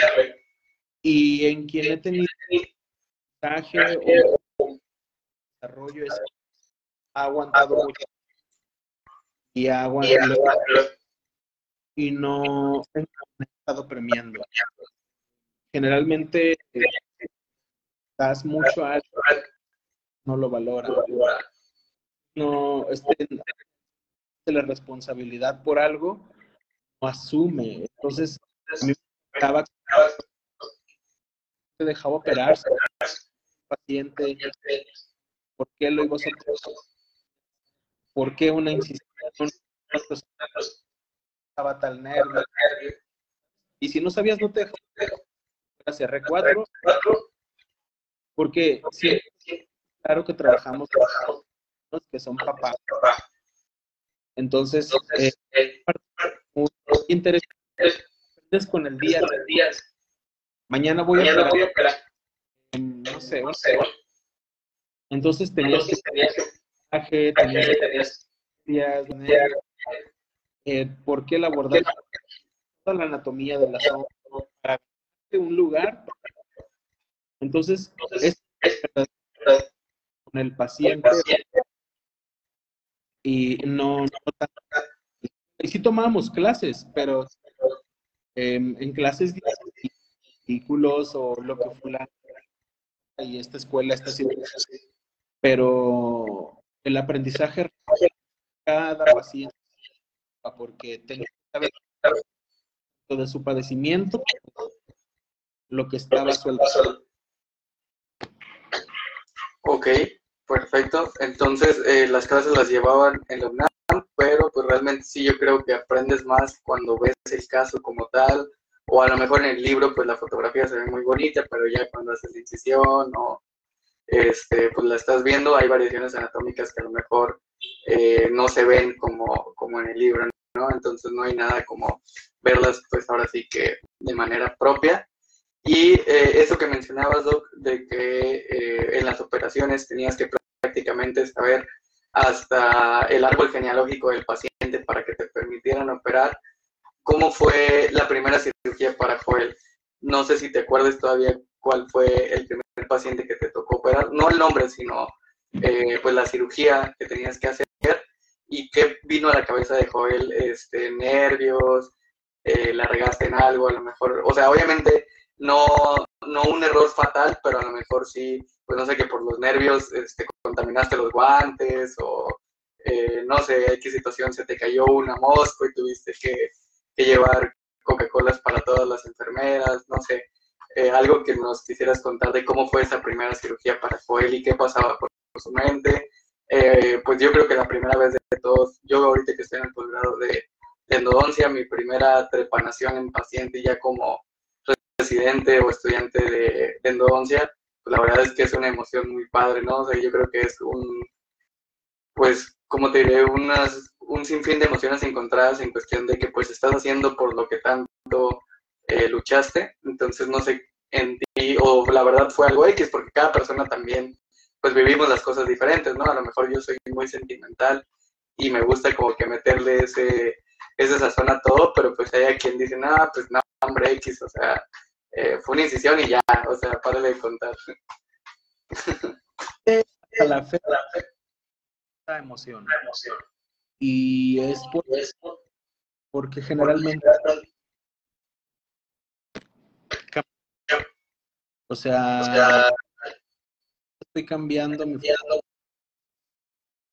y en quien he tenido mensaje o desarrollo es, ha aguantado mucho y ha aguantado y no ha estado premiando. Generalmente das mucho a no lo valora. No, este, la responsabilidad por algo, no asume. Entonces, a mí me dejaba operarse, paciente ¿Por qué lo iba a hacer? ¿Por qué una incisión? Estaba tal nervio. Y si no sabías, no te dejó hacia R4. Porque sí, claro que trabajamos que son papás. Entonces, eh, muy interesante. Con el día. Mañana voy a operar. No sé, no sé. Entonces tenías que tener tenías tenías eh, por qué el abordaje toda la anatomía de la zona para un lugar. Entonces, es con el paciente y no, no y sí tomábamos clases, pero em, en clases de artículos o lo que fulano y esta escuela está haciendo pero el aprendizaje cada paciente porque tenía que saber de su padecimiento lo que estaba suelto. Ok, perfecto. Entonces, eh, las clases las llevaban en la UNAM, pero pues realmente sí yo creo que aprendes más cuando ves el caso como tal, o a lo mejor en el libro pues la fotografía se ve muy bonita, pero ya cuando haces incisión o este, pues la estás viendo, hay variaciones anatómicas que a lo mejor eh, no se ven como, como en el libro, ¿no? Entonces no hay nada como verlas pues ahora sí que de manera propia. Y eh, eso que mencionabas, Doc, de que en las operaciones tenías que prácticamente saber hasta el árbol genealógico del paciente para que te permitieran operar. ¿Cómo fue la primera cirugía para Joel? No sé si te acuerdas todavía cuál fue el primer paciente que te tocó operar, no el nombre, sino eh, pues la cirugía que tenías que hacer y qué vino a la cabeza de Joel, este, nervios, eh, la regaste en algo, a lo mejor, o sea, obviamente no, no un error fatal, pero a lo mejor sí, pues no sé, que por los nervios este, contaminaste los guantes o eh, no sé, qué situación se te cayó una mosca y tuviste que, llevar Coca-Colas para todas las enfermeras, no sé, eh, algo que nos quisieras contar de cómo fue esa primera cirugía para Joel y qué pasaba por, su mente. Eh, pues yo creo que la primera vez de todos, yo ahorita que estoy en el posgrado de, endodoncia, mi primera trepanación en paciente ya como residente o estudiante de, endodoncia, la verdad es que es una emoción muy padre, ¿no? O sea, yo creo que es un, pues, como te diré, unas, un sinfín de emociones encontradas en cuestión de que pues estás haciendo por lo que tanto eh, luchaste, entonces no sé en ti, o la verdad fue algo X, porque cada persona también, pues vivimos las cosas diferentes, ¿no? A lo mejor yo soy muy sentimental y me gusta como que meterle ese, ese sazón a todo, pero pues hay quien dice, no, pues no, hombre X, o sea, eh, fue una incisión y ya, o sea, párale de contar. a la fe, la fe. La emoción. La emoción. Y es por, porque generalmente O sea, estoy cambiando mi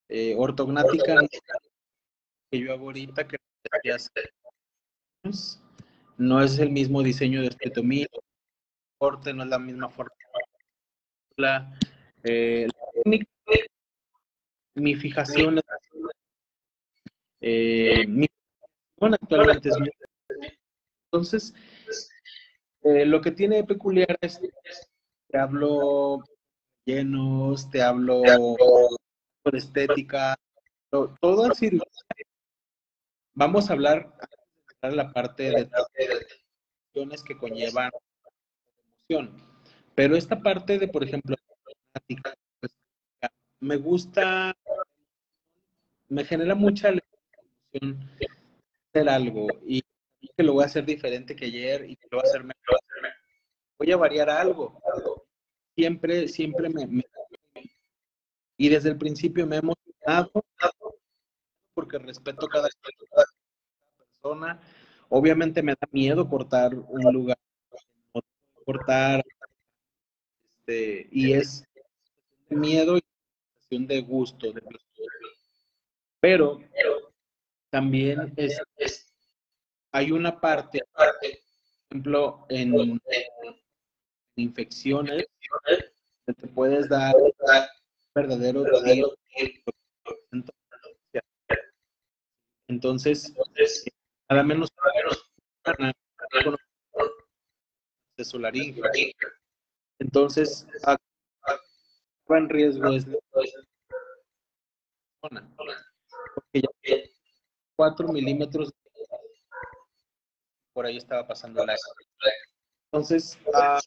eh, ortognática que yo hago ahorita que no es el mismo diseño de estetomía, corte no es la misma forma. La, eh, mi fijación eh, mi actualmente es entonces eh, lo que tiene peculiar es que te hablo llenos, te hablo por estética, todo, así. Vamos a hablar la parte de emociones que conllevan emoción. Pero esta parte de, por ejemplo, pues, me gusta, me genera mucha emoción hacer algo y que lo voy a hacer diferente que ayer y que lo voy a hacer mejor. Voy a variar algo. Siempre, siempre me, Y desde el principio me he emocionado porque respeto cada, Obviamente me da miedo cortar un lugar, cortar, este, y es miedo y de gusto, de Pero también es, hay una parte, por ejemplo, en, infecciones, que te puedes dar verdadero entonces, nada menos de su laringe. Entonces, va en riesgo es porque ya 4 milímetros por ahí estaba pasando la... Entonces, la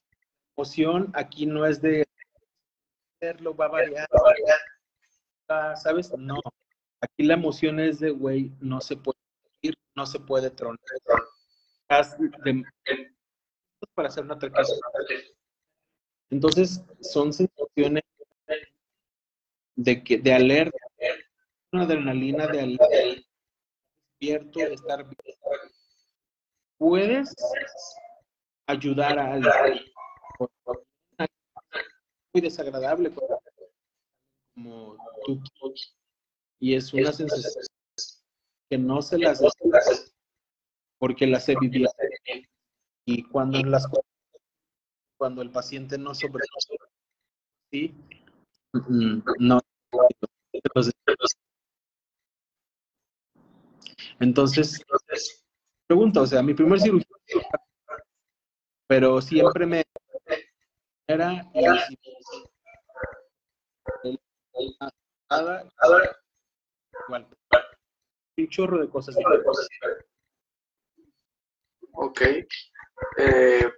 emoción aquí no es de hacerlo, va a variar, ¿sabes? No. Aquí la emoción es de, güey, no se puede no se puede tronar. para hacer una cosa. Entonces, son sensaciones de, que, de alerta, una adrenalina de alerta, despierto, de estar puedes ayudar a alguien. Muy desagradable como tú y es una sensación que no se las porque las he vivido y cuando las cuando el paciente no sobre sí, mm, no. Entonces, pregunta, o sea, mi primer cirugía, pero siempre me era y igual, un chorro de cosas. Ok. Eh,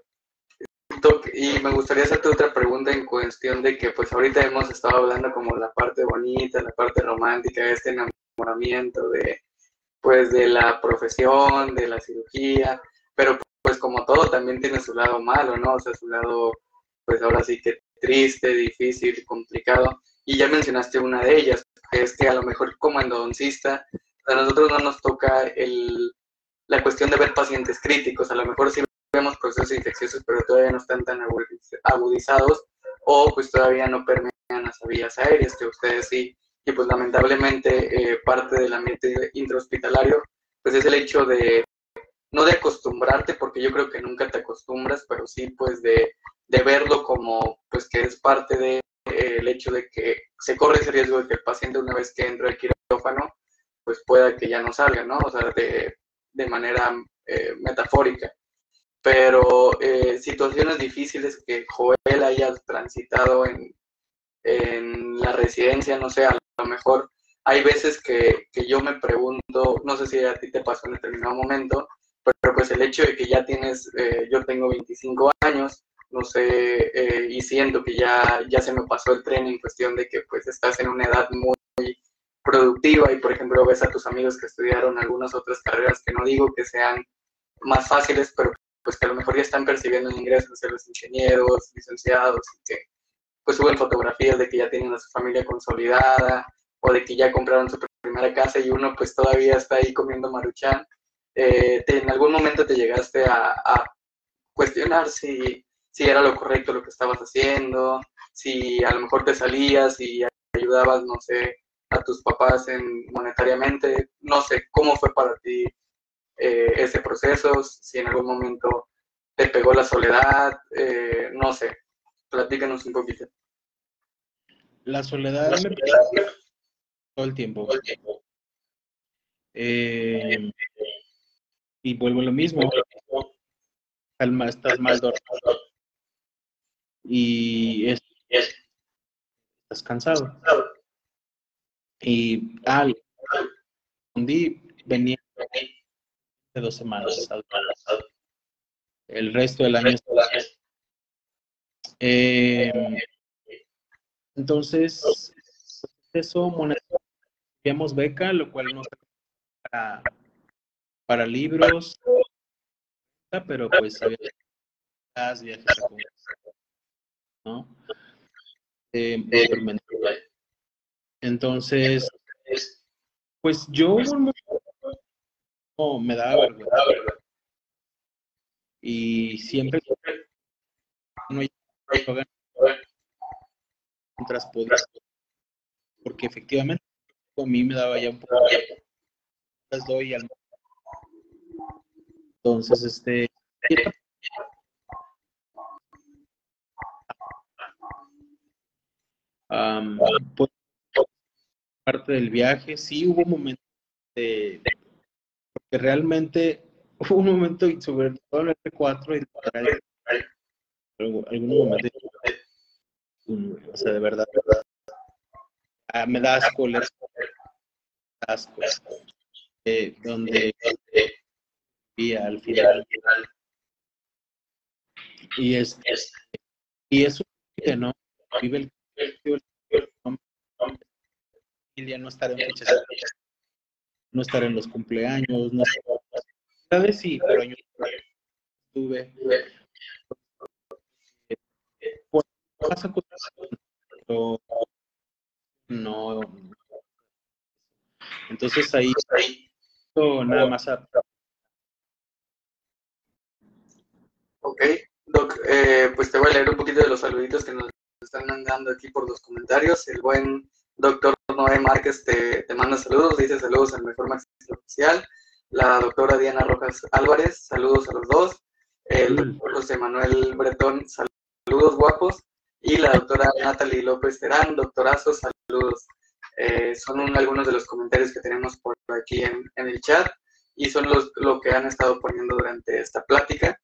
y me gustaría hacerte otra pregunta en cuestión de que pues ahorita hemos estado hablando como la parte bonita, la parte romántica, este enamoramiento de pues de la profesión, de la cirugía, pero pues como todo también tiene su lado malo, ¿no? O sea, su lado pues ahora sí que triste, difícil, complicado. Y ya mencionaste una de ellas, que es que a lo mejor como endodoncista, a nosotros no nos toca el, la cuestión de ver pacientes críticos, a lo mejor sí vemos procesos infecciosos, pero todavía no están tan agudizados o pues todavía no permean las vías aéreas, que ustedes sí, y pues lamentablemente eh, parte del ambiente intrahospitalario, pues es el hecho de, no de acostumbrarte, porque yo creo que nunca te acostumbras, pero sí pues de, de verlo como pues que es parte de eh, hecho de que se corre ese riesgo de que el paciente una vez que entra al quirófano, pues pueda que ya no salga, ¿no? O sea, de, de manera eh, metafórica pero eh, situaciones difíciles que Joel haya transitado en, en, la residencia, no sé, a lo mejor hay veces que, que, yo me pregunto, no sé si a ti te pasó en determinado momento, pero pues el hecho de que ya tienes, eh, yo tengo 25 años, no sé, y siento que ya, ya se me pasó el tren en cuestión de que pues estás en una edad muy productiva y por ejemplo ves a tus amigos que estudiaron algunas otras carreras que no digo que sean más fáciles, pero pues que a lo mejor ya están percibiendo el ingreso de los ingenieros, licenciados, y que pues suben fotografías de que ya tienen a su familia consolidada, o de que ya compraron su primera casa y uno pues todavía está ahí comiendo maruchan. Eh, ¿En algún momento te llegaste a, cuestionar si, si era lo correcto lo que estabas haciendo, si a lo mejor te salías y ayudabas, no sé, a tus papás en monetariamente, no sé, ¿cómo fue para ti eh, ese proceso, si en algún momento te pegó la soledad, eh, no sé, platícanos un poquito. La soledad me todo el tiempo. Eh, y vuelvo a lo mismo. Calma, estás mal dormido. Y es, estás cansado. Y un día venía de dos semanas. El resto del año. Eh, entonces, eso, monetizamos beca, lo cual no para, para libros, pero pues había ¿no? Eh, entonces, pues yo me daba vergüenza. Y siempre no mientras podía, porque efectivamente a mí me daba ya un poco las doy al entonces este um, pues, parte del viaje sí hubo momentos de que realmente hubo un momento, y sobre todo el F4, y algún momento, o sea, de verdad, ah, me da asco leer asco, eh, donde al final, y es, y eso que no vive el ya no estar en fechas no estar en los cumpleaños, no estar... sí, pero yo estuve... Pasa pero no... Entonces ahí, nada más Ok, Doc, eh, pues te voy a leer un poquito de los saluditos que nos están mandando aquí por los comentarios. El buen doctor Márquez te, te, manda saludos, dice saludos al mejor magistro oficial. La doctora Diana Rojas Álvarez, saludos a los dos. El doctor José Manuel Bretón, saludos guapos, y la doctora Natalie López Terán, doctorazo, saludos. Eh, son algunos de los comentarios que tenemos por aquí en, el chat y son los lo que han estado poniendo durante esta plática.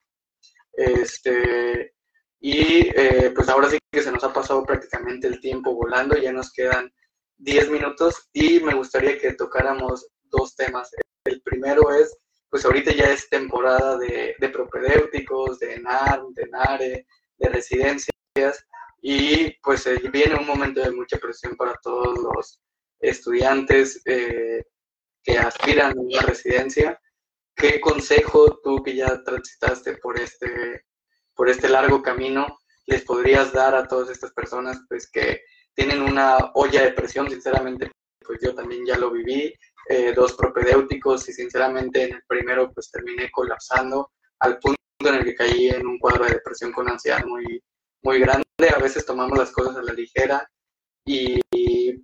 Este, y eh, pues ahora sí que se nos ha pasado prácticamente el tiempo volando, ya nos quedan 10 minutos y me gustaría que tocáramos dos temas. El primero es, pues ahorita ya es temporada de, de propedéuticos, de NAR, de NARE, de residencias y pues viene un momento de mucha presión para todos los estudiantes eh, que aspiran a una residencia. ¿Qué consejo tú que ya transitaste por este, por este largo camino les podrías dar a todas estas personas pues que tienen una olla de presión? Sinceramente, pues yo también ya lo viví, eh, dos propedéuticos y sinceramente en el primero pues terminé colapsando al punto en el que caí en un cuadro de depresión con ansiedad muy, muy grande. A veces tomamos las cosas a la ligera y,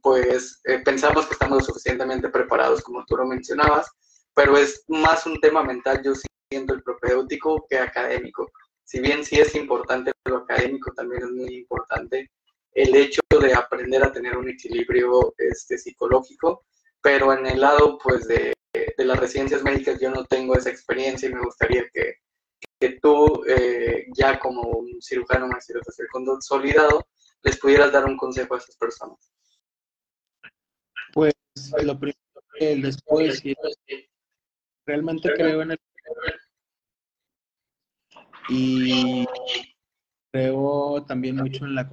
pues eh, pensamos que estamos suficientemente preparados como tú lo mencionabas, pero es más un tema mental, yo siento el propedéutico que académico. Si bien sí es importante lo académico, también es muy importante el hecho de aprender a tener un equilibrio este, psicológico, pero en el lado pues de, de las residencias médicas yo no tengo esa experiencia y me gustaría que, que tú, eh, ya como un cirujano maxilofacial consolidado, les pudieras dar un consejo a esas personas? Pues lo primero que les puedo decir es que realmente creo en el y creo también mucho en la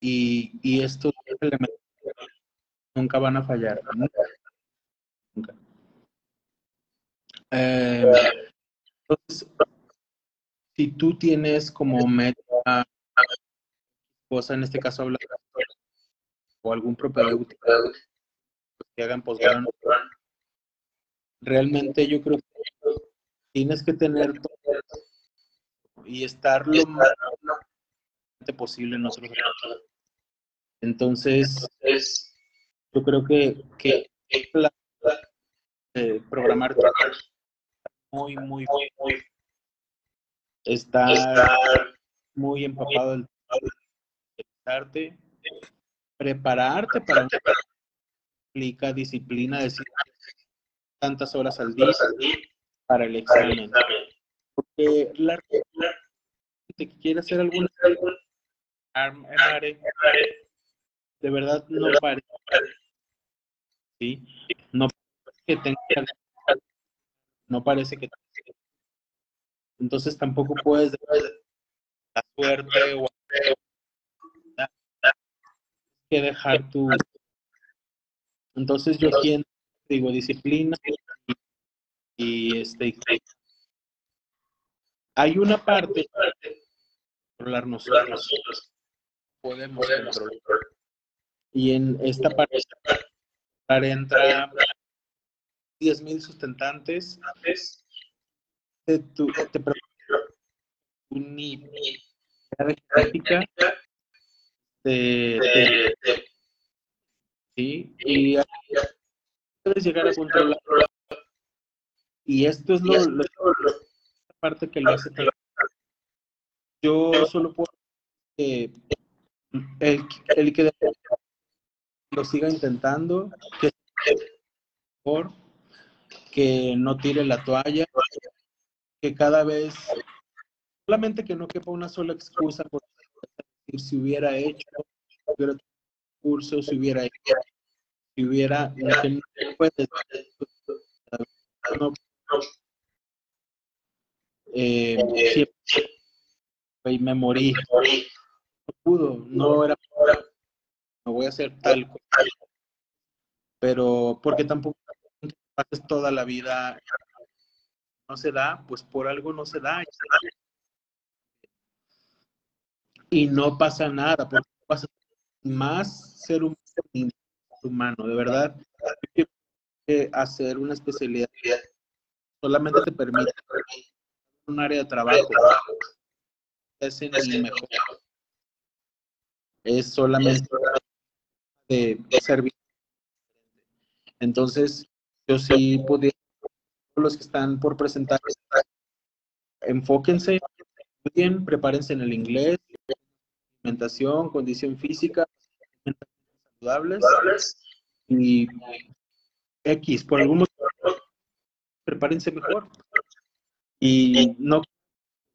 y, y estos elementos nunca van a fallar nunca, nunca. Eh, entonces, si tú tienes como meta, cosa en este caso hablar, o algún propedéutico que hagan posgrado, realmente yo creo que tienes que tener todo y estar lo más posible en otros Entonces, yo creo que, que eh, programar muy, muy, muy, muy estar muy empapado del arte, prepararte para implica disciplina, decir tantas horas al día para el examen. Porque la gente que quiere hacer alguna de verdad no parece, ¿sí? No que tenga no parece que entonces tampoco puedes la suerte o que dejar tu entonces yo aquí digo disciplina y, este hay una parte controlar nosotros podemos controlar y en esta parte entra 10.000 sustentantes, te, tu, te genética de, sí, y puedes llegar a controlar. Y esto es lo, lo, la parte que lo hace. Yo solo puedo que el, el que lo siga intentando, que por que no tire la toalla, que cada vez, solamente que no quepa una sola excusa por si hubiera hecho, si hubiera curso, si hubiera hecho, si hubiera, eh, morí, no pudo, no era, voy a hacer tal cosa, pero porque tampoco haces toda la vida, no se da, pues por algo no se da. Y no pasa nada, porque pasa más ser un humano, de verdad. Hacer una especialidad solamente te permite un área de trabajo. Es en el mejor. Es solamente de servicio. Entonces, yo sí podría, los que están por presentar, enfóquense estudien, prepárense en el inglés, alimentación, condición física, saludables y X, por algún motivo, prepárense mejor. Y no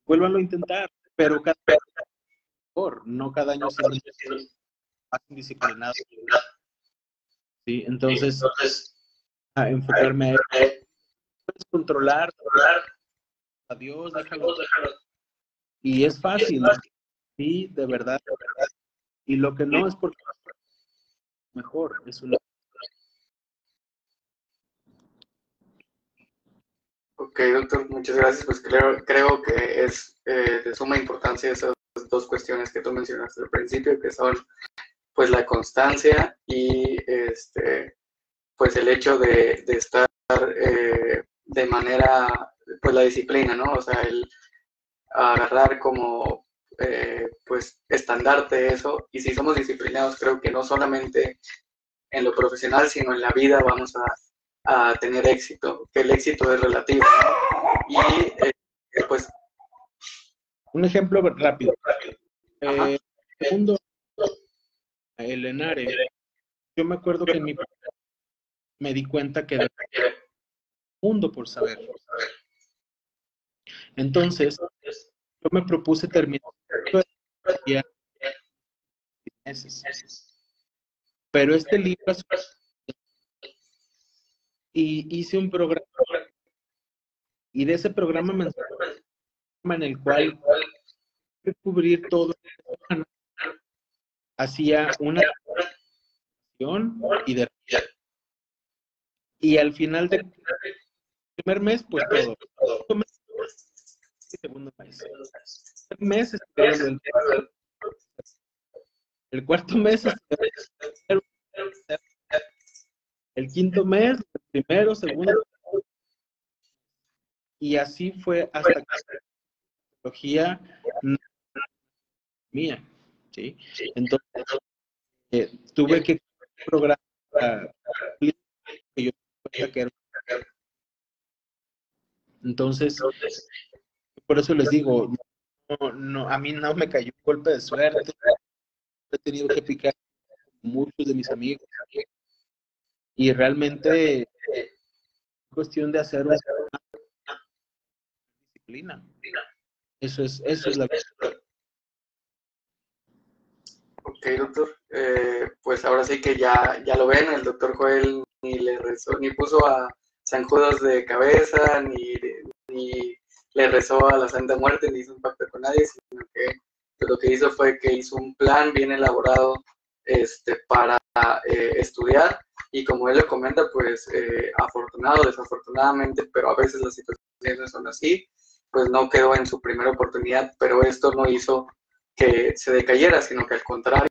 vuelvan a intentar, pero cada mejor, no cada año se más indisciplinado. Sí, entonces, a enfocarme a puedes controlar, a Dios, déjalo. Y es fácil, sí, de verdad, de verdad. Y lo que no es porque mejor, es una Ok, doctor, muchas gracias. Pues creo, creo que es eh, de suma importancia esas dos cuestiones que tú mencionaste al principio, que son pues la constancia y este pues el hecho de, de estar eh, de manera, pues la disciplina, ¿no? O sea, el agarrar como eh, pues estandarte eso y si somos disciplinados creo que no solamente en lo profesional sino en la vida vamos a a tener éxito, que el éxito es relativo. Y eh, pues... Un ejemplo rápido. Eh, segundo, el yo me acuerdo que en mi me di cuenta que era mundo por saber. Entonces, yo me propuse terminar meses. Pero este libro y hice un programa. Y de ese programa en el cual cubrir todo hacía una y de y al final del primer mes pues todo. segundo mes el mes. El cuarto. Mes el quinto mes, el primero, segundo. Y así fue hasta que la tecnología mía, ¿sí? Entonces, eh, tuve que programar que yo que entonces, por eso les digo, no, no, a mí no me cayó un golpe de suerte, he tenido que picar muchos de mis amigos, y realmente es cuestión de hacer una disciplina. Eso es, eso es la Ok, doctor. Eh, pues ahora sí que ya, ya lo ven, el doctor Joel ni le rezó, ni puso a San Judas de cabeza, ni, ni le rezó a la Santa Muerte, ni hizo un pacto con nadie, sino que pues, lo que hizo fue que hizo un plan bien elaborado este, para eh, estudiar y como él lo comenta, pues eh, afortunado, desafortunadamente, pero a veces las situaciones son así, pues no quedó en su primera oportunidad, pero esto no hizo que se decayera, sino que al contrario,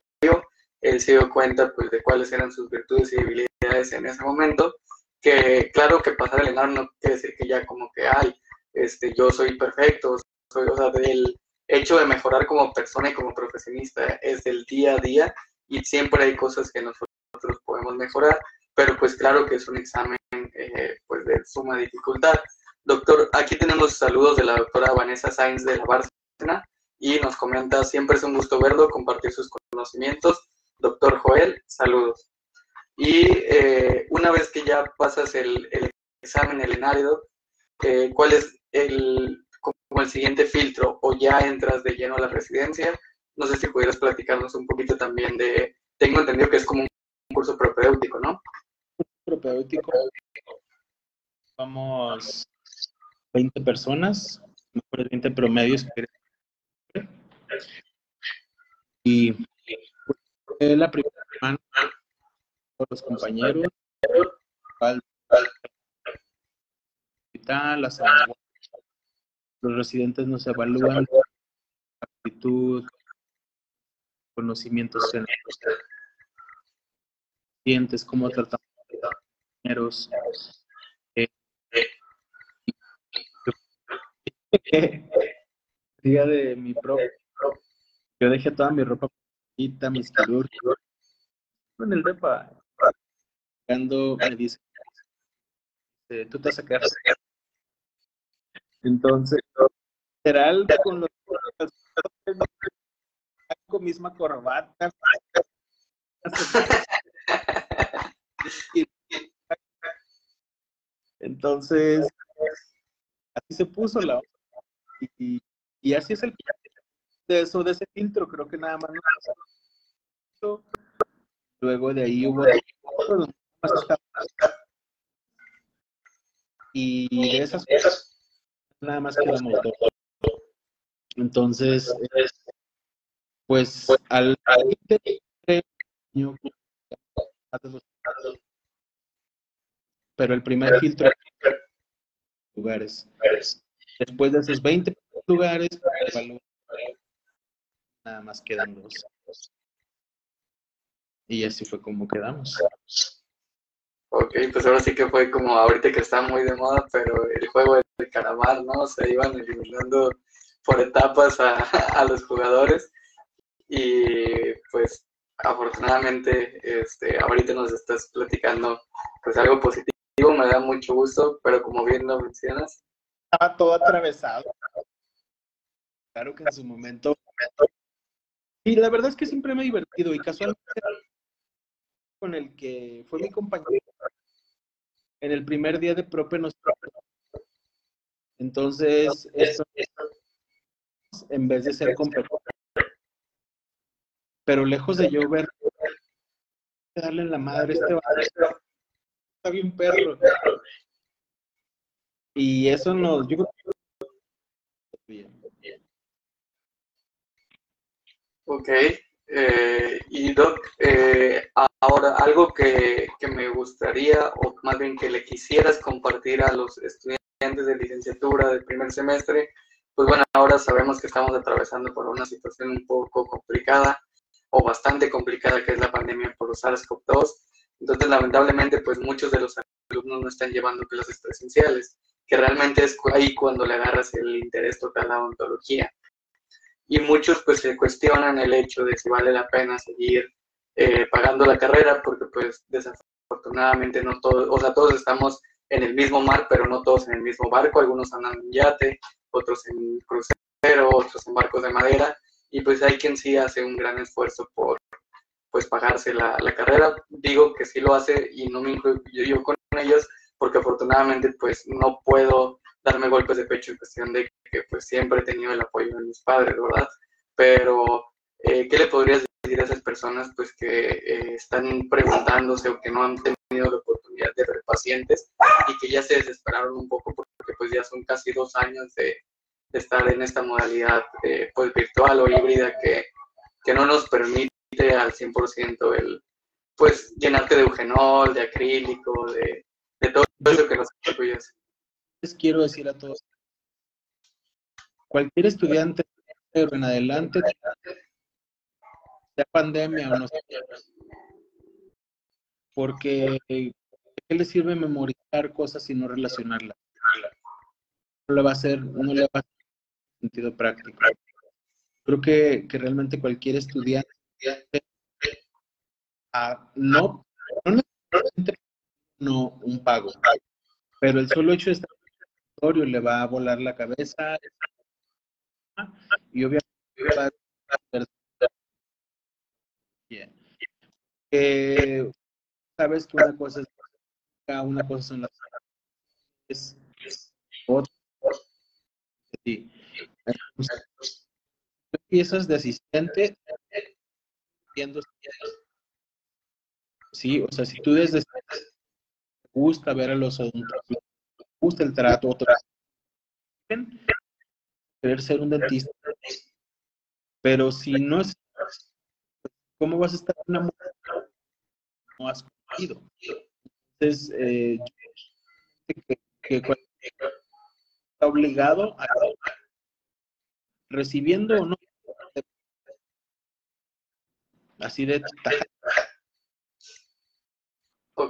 él se dio cuenta pues de cuáles eran sus virtudes y debilidades en ese momento, que claro que pasar el enano no quiere decir que ya como que, ay, este, yo soy perfecto, soy, o sea, del hecho de mejorar como persona y como profesionista es del día a día y siempre hay cosas que nosotros podemos mejorar, pero pues claro que es un examen eh, pues de suma dificultad. Doctor, aquí tenemos saludos de la doctora Vanessa Sainz de la Bárcena y nos comenta, siempre es un gusto verlo, compartir sus conocimientos. Doctor Joel, saludos. Y eh, una vez que ya pasas el, examen, el enárido, eh, ¿cuál es el, como el siguiente filtro o ya entras de lleno a la residencia? No sé si pudieras platicarnos un poquito también de, tengo entendido que es como un curso propedéutico, ¿no? propedéutico. Vamos 20 personas, mejores 20 promedios. Y fue la primera semana los compañeros, hospital, los residentes nos evalúan actitud, conocimientos en pacientes, cómo tratamos compañeros. Eh, día de mi propio, yo dejé toda mi ropa mis quirúrgicos, en el depa, cuando me dice, tú te vas a quedar. Entonces, literal, con los con misma corbata. Entonces, así se puso la y, y así es el de eso, de ese filtro, creo que nada más Luego de ahí hubo y de esas cosas nada más quedamos dos. Entonces, pues al pero el primer filtro lugares. Después de esos 20 lugares, nada más quedan dos. Y así fue como quedamos. Ok, pues ahora sí que fue como ahorita que está muy de moda, pero el juego del caramar, ¿no? Se iban eliminando por etapas a, a los jugadores y pues afortunadamente este, ahorita nos estás platicando pues algo positivo, me da mucho gusto, pero como bien lo mencionas. Estaba todo atravesado. Claro que en su momento. Y la verdad es que siempre me he divertido y casualmente con el que fue mi compañero en el primer día de prope nos entonces esto en vez de ser competidor pero lejos de yo ver darle en la madre este está bien perro. Y eso nos yo Ok, eh, y Doc, eh, ahora algo que, que, me gustaría, o más bien que le quisieras compartir a los estudiantes de licenciatura del primer semestre, pues bueno, ahora sabemos que estamos atravesando por una situación un poco complicada o bastante complicada que es la pandemia por los SARS-CoV-2. Entonces, lamentablemente, pues muchos de los alumnos no están llevando clases presenciales, que realmente es ahí cuando le agarras el interés total a la ontología. Y muchos pues se cuestionan el hecho de si vale la pena seguir eh, pagando la carrera, porque pues desafortunadamente no todos, o sea, todos estamos en el mismo mar, pero no todos en el mismo barco, algunos andan en yate, otros en crucero, otros en barcos de madera, y pues hay quien sí hace un gran esfuerzo por pues pagarse la, la carrera. Digo que sí lo hace y no me incluyo yo con ellos porque afortunadamente pues no puedo darme golpes de pecho en cuestión de que pues siempre he tenido el apoyo de mis padres, ¿verdad? Pero, eh, ¿qué le podrías decir a esas personas pues que eh, están preguntándose o que no han tenido la oportunidad de ver pacientes y que ya se desesperaron un poco porque pues ya son casi dos años de, estar en esta modalidad eh, pues virtual o híbrida que, que no nos permite al 100% el pues llenarte de eugenol, de acrílico, de, de todo eso que nos apoyas. Quiero decir a todos, cualquier estudiante en adelante, sea pandemia o no porque ¿qué le sirve memorizar cosas y no relacionarlas? No le va a hacer, no le va a hacer sentido práctico. Creo que, que realmente cualquier estudiante no, no no un pago, pero el solo hecho de estar en le va a volar la cabeza. Y obviamente va a sabes que una cosa es una cosa son las es, otra. Sí. empiezas de asistente viendo sí o sea si tú desde gusta ver a los odontólogos, gusta el trato, querer ser un dentista. Pero si no es, ¿cómo vas a estar una mujer? No has conocido. Entonces, eh, que, que está obligado a recibiendo o no así de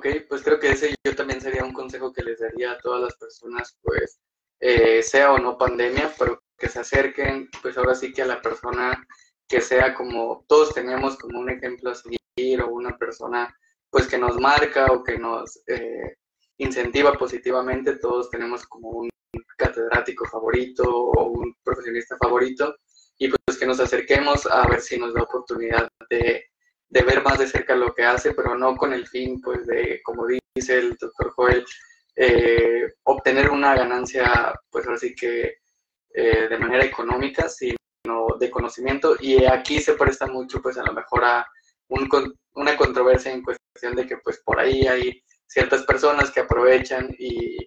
Ok, pues creo que ese yo también sería un consejo que les daría a todas las personas, pues, eh, sea o no pandemia, pero que se acerquen, pues ahora sí que a la persona que sea como, todos tenemos como un ejemplo a seguir o una persona, pues, que nos marca o que nos eh, incentiva positivamente, todos tenemos como un catedrático favorito o un profesionista favorito, que nos acerquemos a ver si nos da oportunidad de, de ver más de cerca lo que hace, pero no con el fin, pues, de, como dice el doctor Joel, eh, obtener una ganancia, pues así que eh, de manera económica, sino de conocimiento. Y aquí se presta mucho, pues a lo mejor a un, una controversia en cuestión de que, pues por ahí hay ciertas personas que aprovechan y,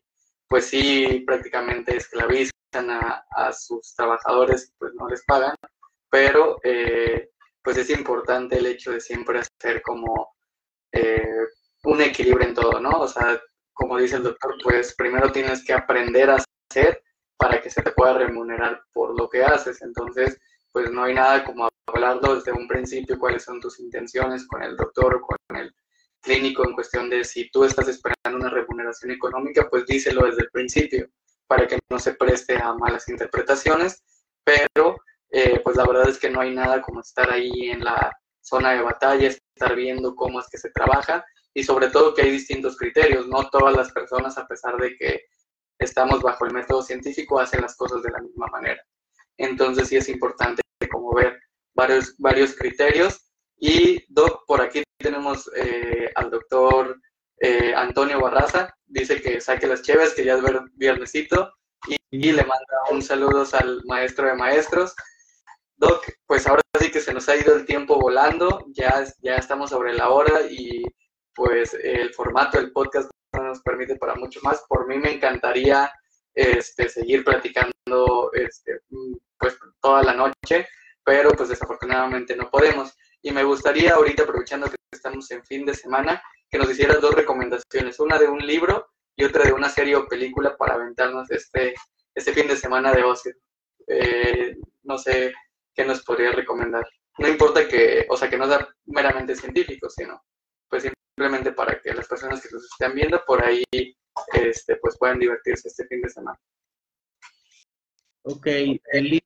pues sí, prácticamente esclavizan a, a sus trabajadores, pues no les pagan, pero eh, pues es importante el hecho de siempre hacer como un equilibrio en todo, ¿no? O sea, como dice el doctor, pues primero tienes que aprender a hacer para que se te pueda remunerar por lo que haces. Entonces, pues no hay nada como hablarlo desde un principio, cuáles son tus intenciones con el doctor o con el clínico en cuestión de si tú estás esperando una remuneración económica, pues díselo desde el principio para que no se preste a malas interpretaciones, pero eh, pues la verdad es que no hay nada como estar ahí en la zona de batalla, estar viendo cómo es que se trabaja y sobre todo que hay distintos criterios, no todas las personas, a pesar de que estamos bajo el método científico, hacen las cosas de la misma manera. Entonces sí es importante como ver varios, varios criterios. Y por aquí tenemos eh, al doctor eh, Antonio Barraza, dice que saque las cheves, que ya es viernesito, y, y, le manda un saludo al maestro de maestros. Doc, pues ahora sí que se nos ha ido el tiempo volando, ya, ya estamos sobre la hora y pues el formato del podcast no nos permite para mucho más. Por mí me encantaría este, seguir platicando este, pues toda la noche, pero pues desafortunadamente no podemos. Y me gustaría ahorita, aprovechando que estamos en fin de semana, que nos hicieras dos recomendaciones, una de un libro y otra de una serie o película para aventarnos este, este fin de semana de ocio. Eh, no sé qué nos podría recomendar. No importa que, o sea, que no sea meramente científico, sino pues simplemente para que las personas que nos estén viendo por ahí este, pues puedan divertirse este fin de semana. Ok, el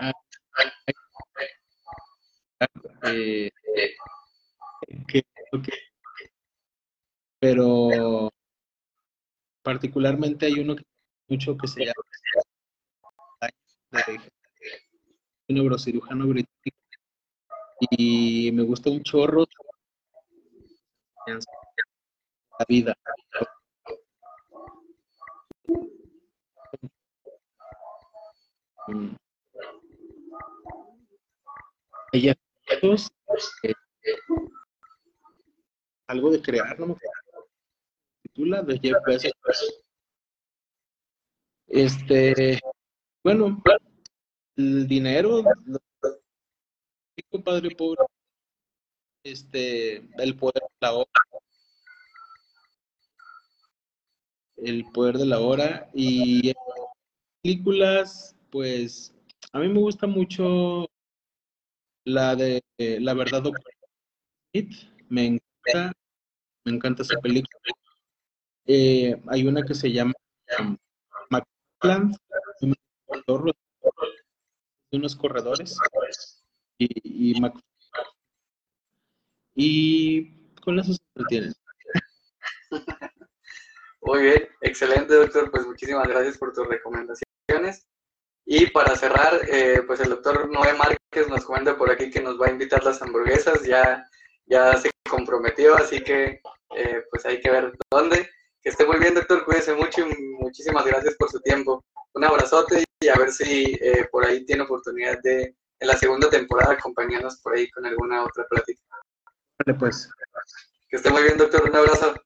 ah, eh, pero particularmente hay uno que mucho que se llama un neurocirujano británico. Y me gusta un chorro. La vida. Ella eh, algo de crear, no me de Jeff Bezos. Este, bueno, el dinero, padre pobre, este, el poder de la hora, el poder de la hora y películas, pues a mí me gusta mucho la de La verdad me encanta, me encanta esa película. Eh, hay una que se llama um, unos corredores y, y, y con eso se entretienen. Muy bien, excelente doctor, pues muchísimas gracias por tus recomendaciones. Y para cerrar, eh, pues el doctor Noé Márquez nos comenta por aquí que nos va a invitar las hamburguesas, ya, ya se comprometió, así que eh, pues hay que ver dónde. Que esté muy bien, doctor, cuídese mucho y muchísimas gracias por su tiempo. Un abrazote y a ver si eh, por ahí tiene oportunidad de en la segunda temporada acompañarnos por ahí con alguna otra plática. Vale, pues. Que esté muy bien, doctor. Un abrazo.